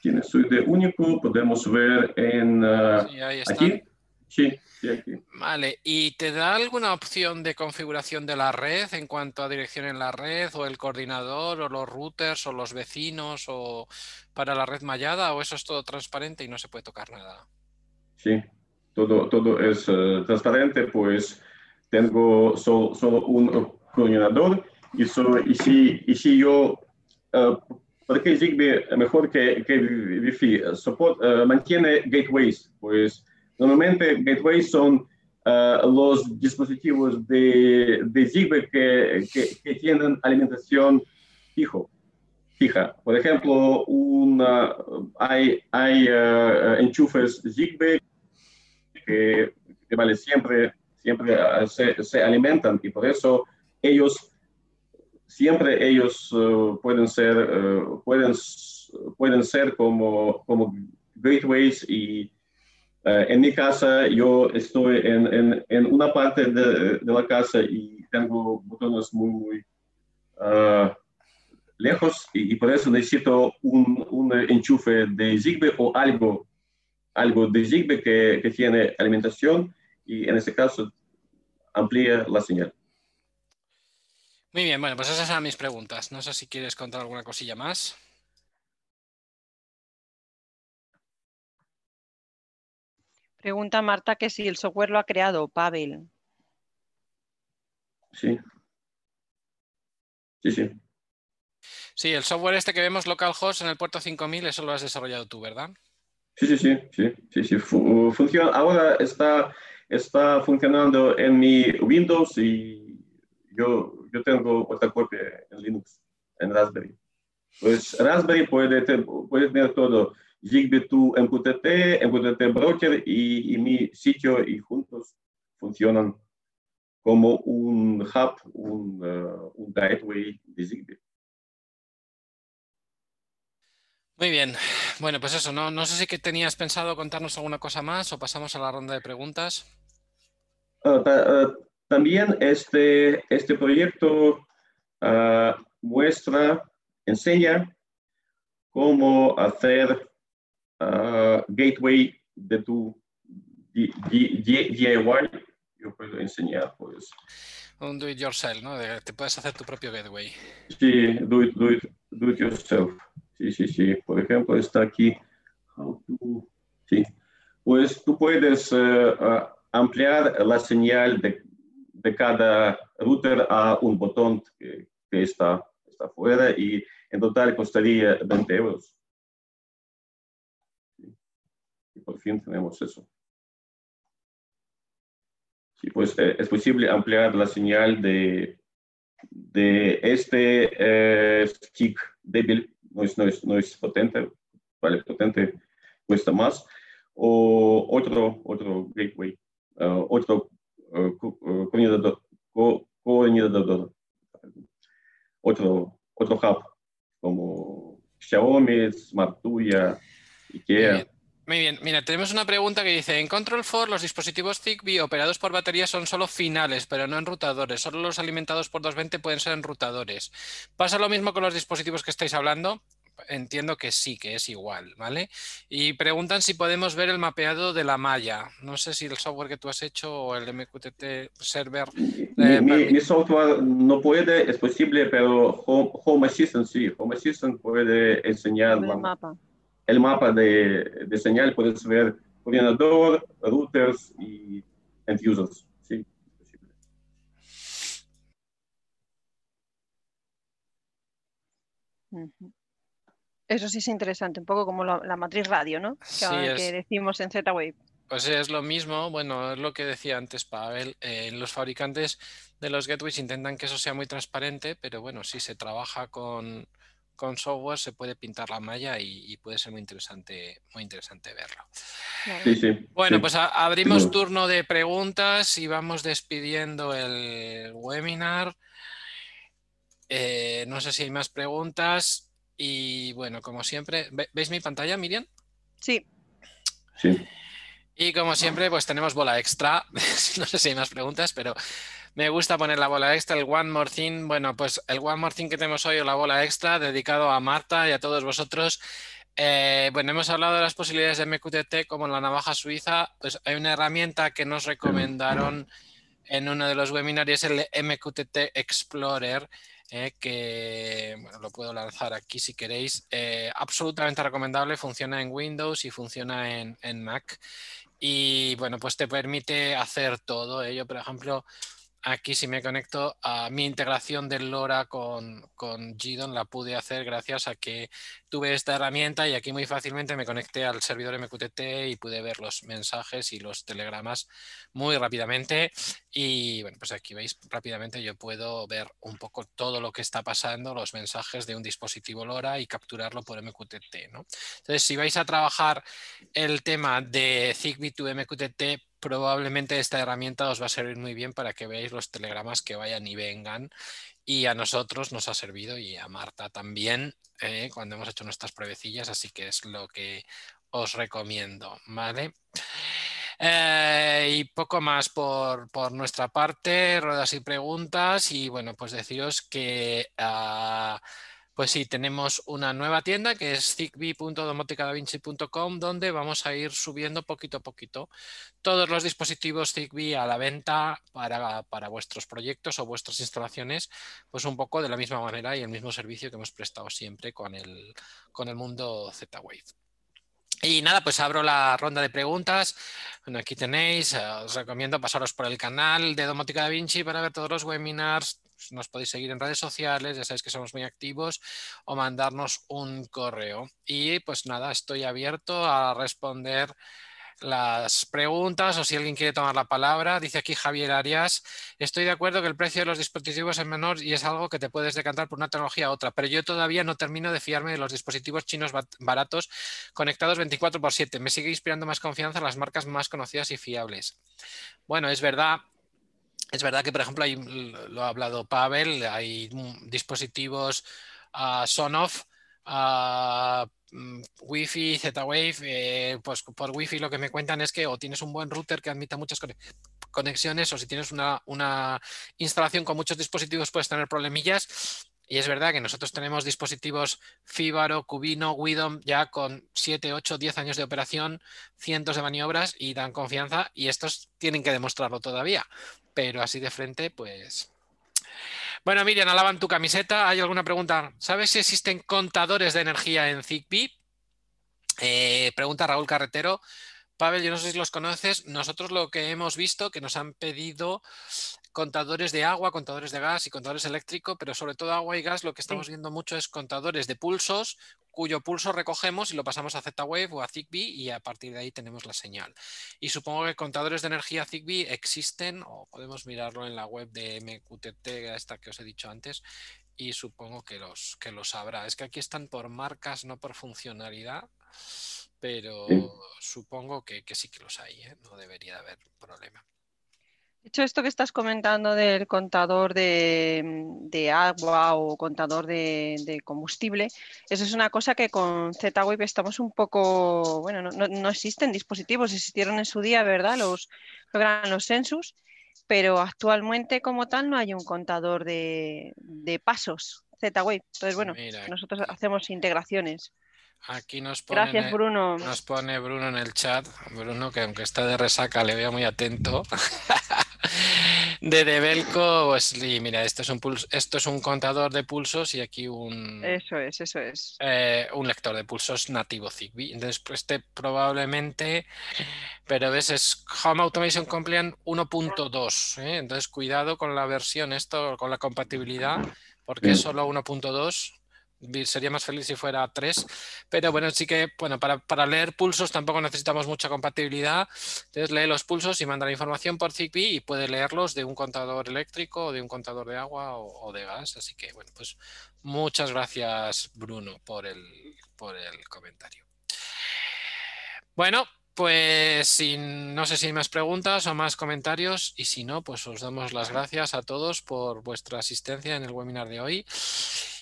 tiene su ID único, podemos ver en ah, Sí, ahí está. aquí. Sí, sí, aquí. Vale, ¿y te da alguna opción de configuración de la red en cuanto a dirección en la red o el coordinador o los routers o los vecinos o para la red mallada o eso es todo transparente y no se puede tocar nada? Sí, todo, todo es eh, transparente, pues tengo sol- solo un coordinador y, so- y, si, y si yo, eh, porque Zigbee mejor que, que Wi-Fi support, eh, mantiene gateways, pues normalmente gateways son los dispositivos de, de Zigbee que, que, tienen alimentación fijo, fija. Por ejemplo, una, hay, hay enchufes Zigbee que, que vale, siempre, siempre eh, se, alimentan y por eso ellos, siempre ellos eh, pueden ser, eh, pueden, pueden ser como, como gateways y eh, en mi casa yo estoy en, en, en una parte de, la casa y tengo botones muy, muy uh, lejos y, y, por eso necesito un, un enchufe de Zigbee o algo algo de Zigbee que, que, tiene alimentación y en este caso amplía la señal. Muy bien, bueno, pues esas eran mis preguntas. No sé si quieres contar alguna cosilla más. Pregunta Marta que si el software lo ha creado Pavel. Sí. Sí, sí. Sí, el software este que vemos localhost en el puerto 5000, eso lo has desarrollado tú, ¿verdad? Sí, sí, sí, sí, sí, sí. Funciona, ahora está, está funcionando en mi Windows y yo, yo tengo otra copia en Linux, en Raspberry. Pues Raspberry puede, puede tener todo, Zigbee to MQTT, MQTT Broker y, y mi sitio y juntos funcionan como un hub, un, uh, un gateway de Zigbee. Muy bien. Bueno, pues eso, no, no sé si que tenías pensado contarnos alguna cosa más o pasamos a la ronda de preguntas. Uh, ta, uh, también este, este proyecto uh, muestra, enseña cómo hacer gateway de tu DIY. Yo puedo enseñar, pues. Un do it yourself, ¿no? De, te puedes hacer tu propio gateway. Sí, do it, do it, do it yourself. Sí, sí, sí. Por ejemplo, está aquí. How to... Sí. Pues tú puedes uh, ampliar la señal de, de, cada router a un botón que, está, está fuera y en total costaría 20 euros. Y por fin tenemos eso. Sí, pues eh, es posible ampliar la señal de, de este eh, stick débil no es, no es, no es potente, vale, potente cuesta más, o otro, otro gateway, uh, otro uh, coordinador, co coordinador, otro, otro hub, como Xiaomi, Smartuya, IKEA. Muy bien, mira, tenemos una pregunta que dice, en Control 4 los dispositivos Zigbee operados por batería son solo finales, pero no enrutadores. Solo los alimentados por 220 pueden ser enrutadores. ¿Pasa lo mismo con los dispositivos que estáis hablando? entiendo que sí, que es igual, ¿vale? Y preguntan si podemos ver el mapeado de la malla. No sé si el software que tú has hecho o el MQTT server. Mi, mi, software no puede, es posible, pero Home, Assistant sí. Home Assistant puede enseñar El mapa. El mapa de, de señal. Puedes ver coordinador, routers y end users. Sí, es posible. Ujú. Eso sí es interesante, un poco como la, la matriz radio, ¿no? Que, Sí, ahora es- que decimos en Z-Wave. Pues es lo mismo, bueno, es lo que decía antes Pavel, eh, los fabricantes de los gateways intentan que eso sea muy transparente, pero bueno, si se trabaja con, con software se puede pintar la malla y, y puede ser muy interesante, muy interesante verlo. Sí, sí. Bueno, sí. pues a- abrimos turno de preguntas y vamos despidiendo el webinar. Eh, no sé si hay más preguntas y bueno, como siempre, ¿ve- ¿veis mi pantalla, Miriam? Sí, Sí. Y como siempre, pues tenemos bola extra. No sé si hay más preguntas, pero me gusta poner la bola extra, el One More Thing. Bueno, pues el One More Thing que tenemos hoy, o la bola extra, dedicado a Marta y a todos vosotros. Eh, bueno, hemos hablado de las posibilidades de MQTT como la navaja suiza. Pues hay una herramienta que nos recomendaron en uno de los webinars, el MQTT Explorer, eh, que bueno, lo puedo lanzar aquí si queréis. Eh, absolutamente recomendable, funciona en Windows y funciona en, en Mac. Y bueno, pues te permite hacer todo ello. Por ejemplo, aquí si me conecto a mi integración del LoRa con, con GDON, la pude hacer gracias a que tuve esta herramienta y aquí muy fácilmente me conecté al servidor MQTT y pude ver los mensajes y los telegramas muy rápidamente. Y bueno, pues aquí veis rápidamente yo puedo ver un poco todo lo que está pasando, los mensajes de un dispositivo LoRa y capturarlo por MQTT. ¿no? Entonces, si vais a trabajar el tema de Zigbee to MQTT, probablemente esta herramienta os va a servir muy bien para que veáis los telegramas que vayan y vengan. Y a nosotros nos ha servido y a Marta también eh, cuando hemos hecho nuestras pruebecillas, así que es lo que os recomiendo, ¿vale? Eh, y poco más por, por nuestra parte, ruedas y preguntas. Y bueno, pues deciros que ah, pues sí, tenemos una nueva tienda que es zigbee.domoticadavinci.com donde vamos a ir subiendo poquito a poquito todos los dispositivos Zigbee a la venta para, para vuestros proyectos o vuestras instalaciones, pues un poco de la misma manera y el mismo servicio que hemos prestado siempre con el, con el mundo Z-Wave. Y nada, pues abro la ronda de preguntas. Bueno, aquí tenéis, os recomiendo pasaros por el canal de Domótica Da Vinci para ver todos los webinars. Nos podéis seguir en redes sociales, ya sabéis que somos muy activos, o mandarnos un correo. Y pues nada, estoy abierto a responder las preguntas o si alguien quiere tomar la palabra. Dice aquí Javier Arias, estoy de acuerdo que el precio de los dispositivos es menor y es algo que te puedes decantar por una tecnología a otra, pero yo todavía no termino de fiarme de los dispositivos chinos baratos conectados 24 por 7. Me sigue inspirando más confianza las marcas más conocidas y fiables. Bueno, es verdad. Es verdad que, por ejemplo, lo ha hablado Pavel, hay dispositivos ah, Sonoff, ah, mm, Wi-Fi, Z-Wave, eh, pues por Wi-Fi lo que me cuentan es que o tienes un buen router que admita muchas cone- conexiones o si tienes una, una instalación con muchos dispositivos puedes tener problemillas. Y es verdad que nosotros tenemos dispositivos Fibaro, Cubino, Widom ya con 7, 8, 10 años de operación, cientos de maniobras y dan confianza y estos tienen que demostrarlo todavía. Pero así de frente, pues bueno, Miriam, alaban tu camiseta. ¿Hay alguna pregunta? ¿Sabes si existen contadores de energía en Zigbee? Eh, pregunta Raúl Carretero. Pavel, yo no sé si los conoces. Nosotros lo que hemos visto, que nos han pedido contadores de agua, contadores de gas y contadores eléctricos, pero sobre todo agua y gas, lo que estamos viendo mucho es contadores de pulsos, cuyo pulso recogemos y lo pasamos a Z-Wave o a Zigbee y a partir de ahí tenemos la señal. Y supongo que contadores de energía Zigbee existen o podemos mirarlo en la web de MQTT, esta que os he dicho antes, y supongo que los, que los habrá. Es que aquí están por marcas, no por funcionalidad, pero Sí. supongo que, que sí que los hay, ¿eh? no debería de haber problema. De hecho, esto que estás comentando del contador de, de agua o contador de, de combustible, eso es una cosa que con Z-Wave estamos un poco, bueno, no, no- no existen dispositivos, existieron en su día, ¿verdad? Los, eran los Sensus, pero actualmente como tal no hay un contador de, de pasos Z-Wave. Entonces, bueno, nosotros hacemos integraciones. Aquí nos pone, Gracias, Bruno. Nos pone Bruno en el chat. Bruno, que aunque está de resaca, le veo muy atento. de Debelco, pues mira, esto es un esto es un contador de pulsos y aquí un. Eso es, eso es. Eh, un lector de pulsos nativo Zigbee. Entonces, pues, este probablemente, pero ves, es Home Automation Compliant 1.2. ¿eh? Entonces, cuidado con la versión, esto, con la compatibilidad, porque es solo 1.2 sería más feliz si fuera 3, pero bueno, sí que, bueno, para, leer pulsos tampoco necesitamos mucha compatibilidad, entonces lee los pulsos y manda la información por Zigbee y puede leerlos de un contador eléctrico o de un contador de agua o, de gas, así que bueno, pues muchas gracias Bruno por el, por el comentario. Bueno, pues no sé si hay más preguntas o más comentarios y si no, pues os damos las gracias a todos por vuestra asistencia en el webinar de hoy.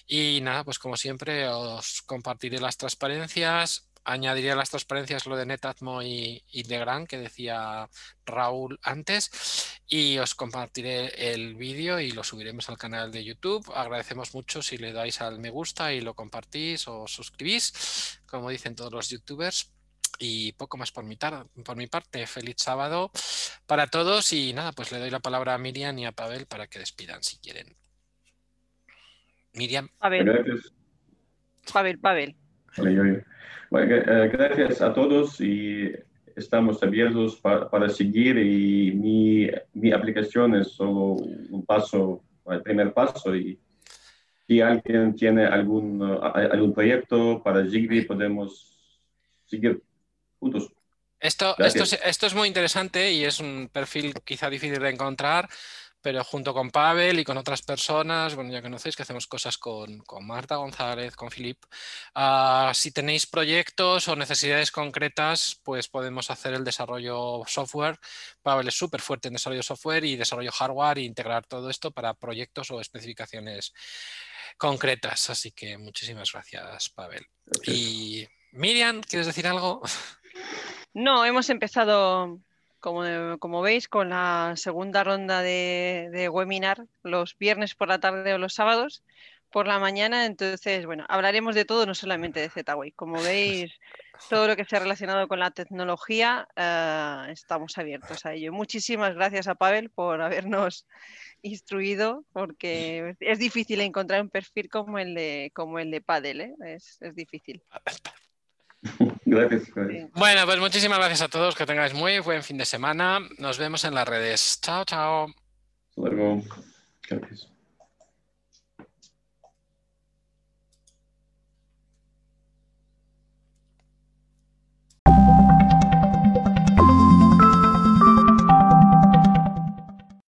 Y nada, pues como siempre os compartiré las transparencias, añadiré las transparencias lo de Netatmo y, y Legrand que decía Raúl antes y os compartiré el vídeo y lo subiremos al canal de YouTube. Agradecemos mucho si le dais al me gusta y lo compartís o suscribís, como dicen todos los youtubers. Y poco más por mi, por mi parte. Feliz sábado para todos y nada, pues le doy la palabra a Miriam y a Pavel para que despidan si quieren. Miriam. Pavel. Pavel, Pavel. Eh, gracias a todos y estamos abiertos para, seguir y mi, mi, aplicación es solo un paso, el primer paso y si alguien tiene algún, algún proyecto para Zigbee podemos seguir juntos. Esto, esto, esto, es muy interesante y es un perfil quizá difícil de encontrar pero junto con Pavel y con otras personas, bueno, ya conocéis que hacemos cosas con, Marta González, con Filip. Ah, si tenéis proyectos o necesidades concretas, pues podemos hacer el desarrollo software. Pavel es súper fuerte en desarrollo software y desarrollo hardware e integrar todo esto para proyectos o especificaciones concretas. Así que muchísimas gracias, Pavel. Y Miriam, ¿quieres decir algo? No, hemos empezado como, veis, con la segunda ronda de, webinar los viernes por la tarde o los sábados por la mañana. Entonces, bueno, hablaremos de todo, no solamente de Z-Way. Como veis, todo lo que sea relacionado con la tecnología, eh, estamos abiertos a ello. Muchísimas gracias a Pavel por habernos instruido, porque es difícil encontrar un perfil como el de, como el de Padel, ¿eh? es, es difícil. Gracias, Bueno, pues muchísimas gracias a todos. Que tengáis muy buen fin de semana. Nos vemos en las redes. Chao, chao. Hasta luego. Gracias.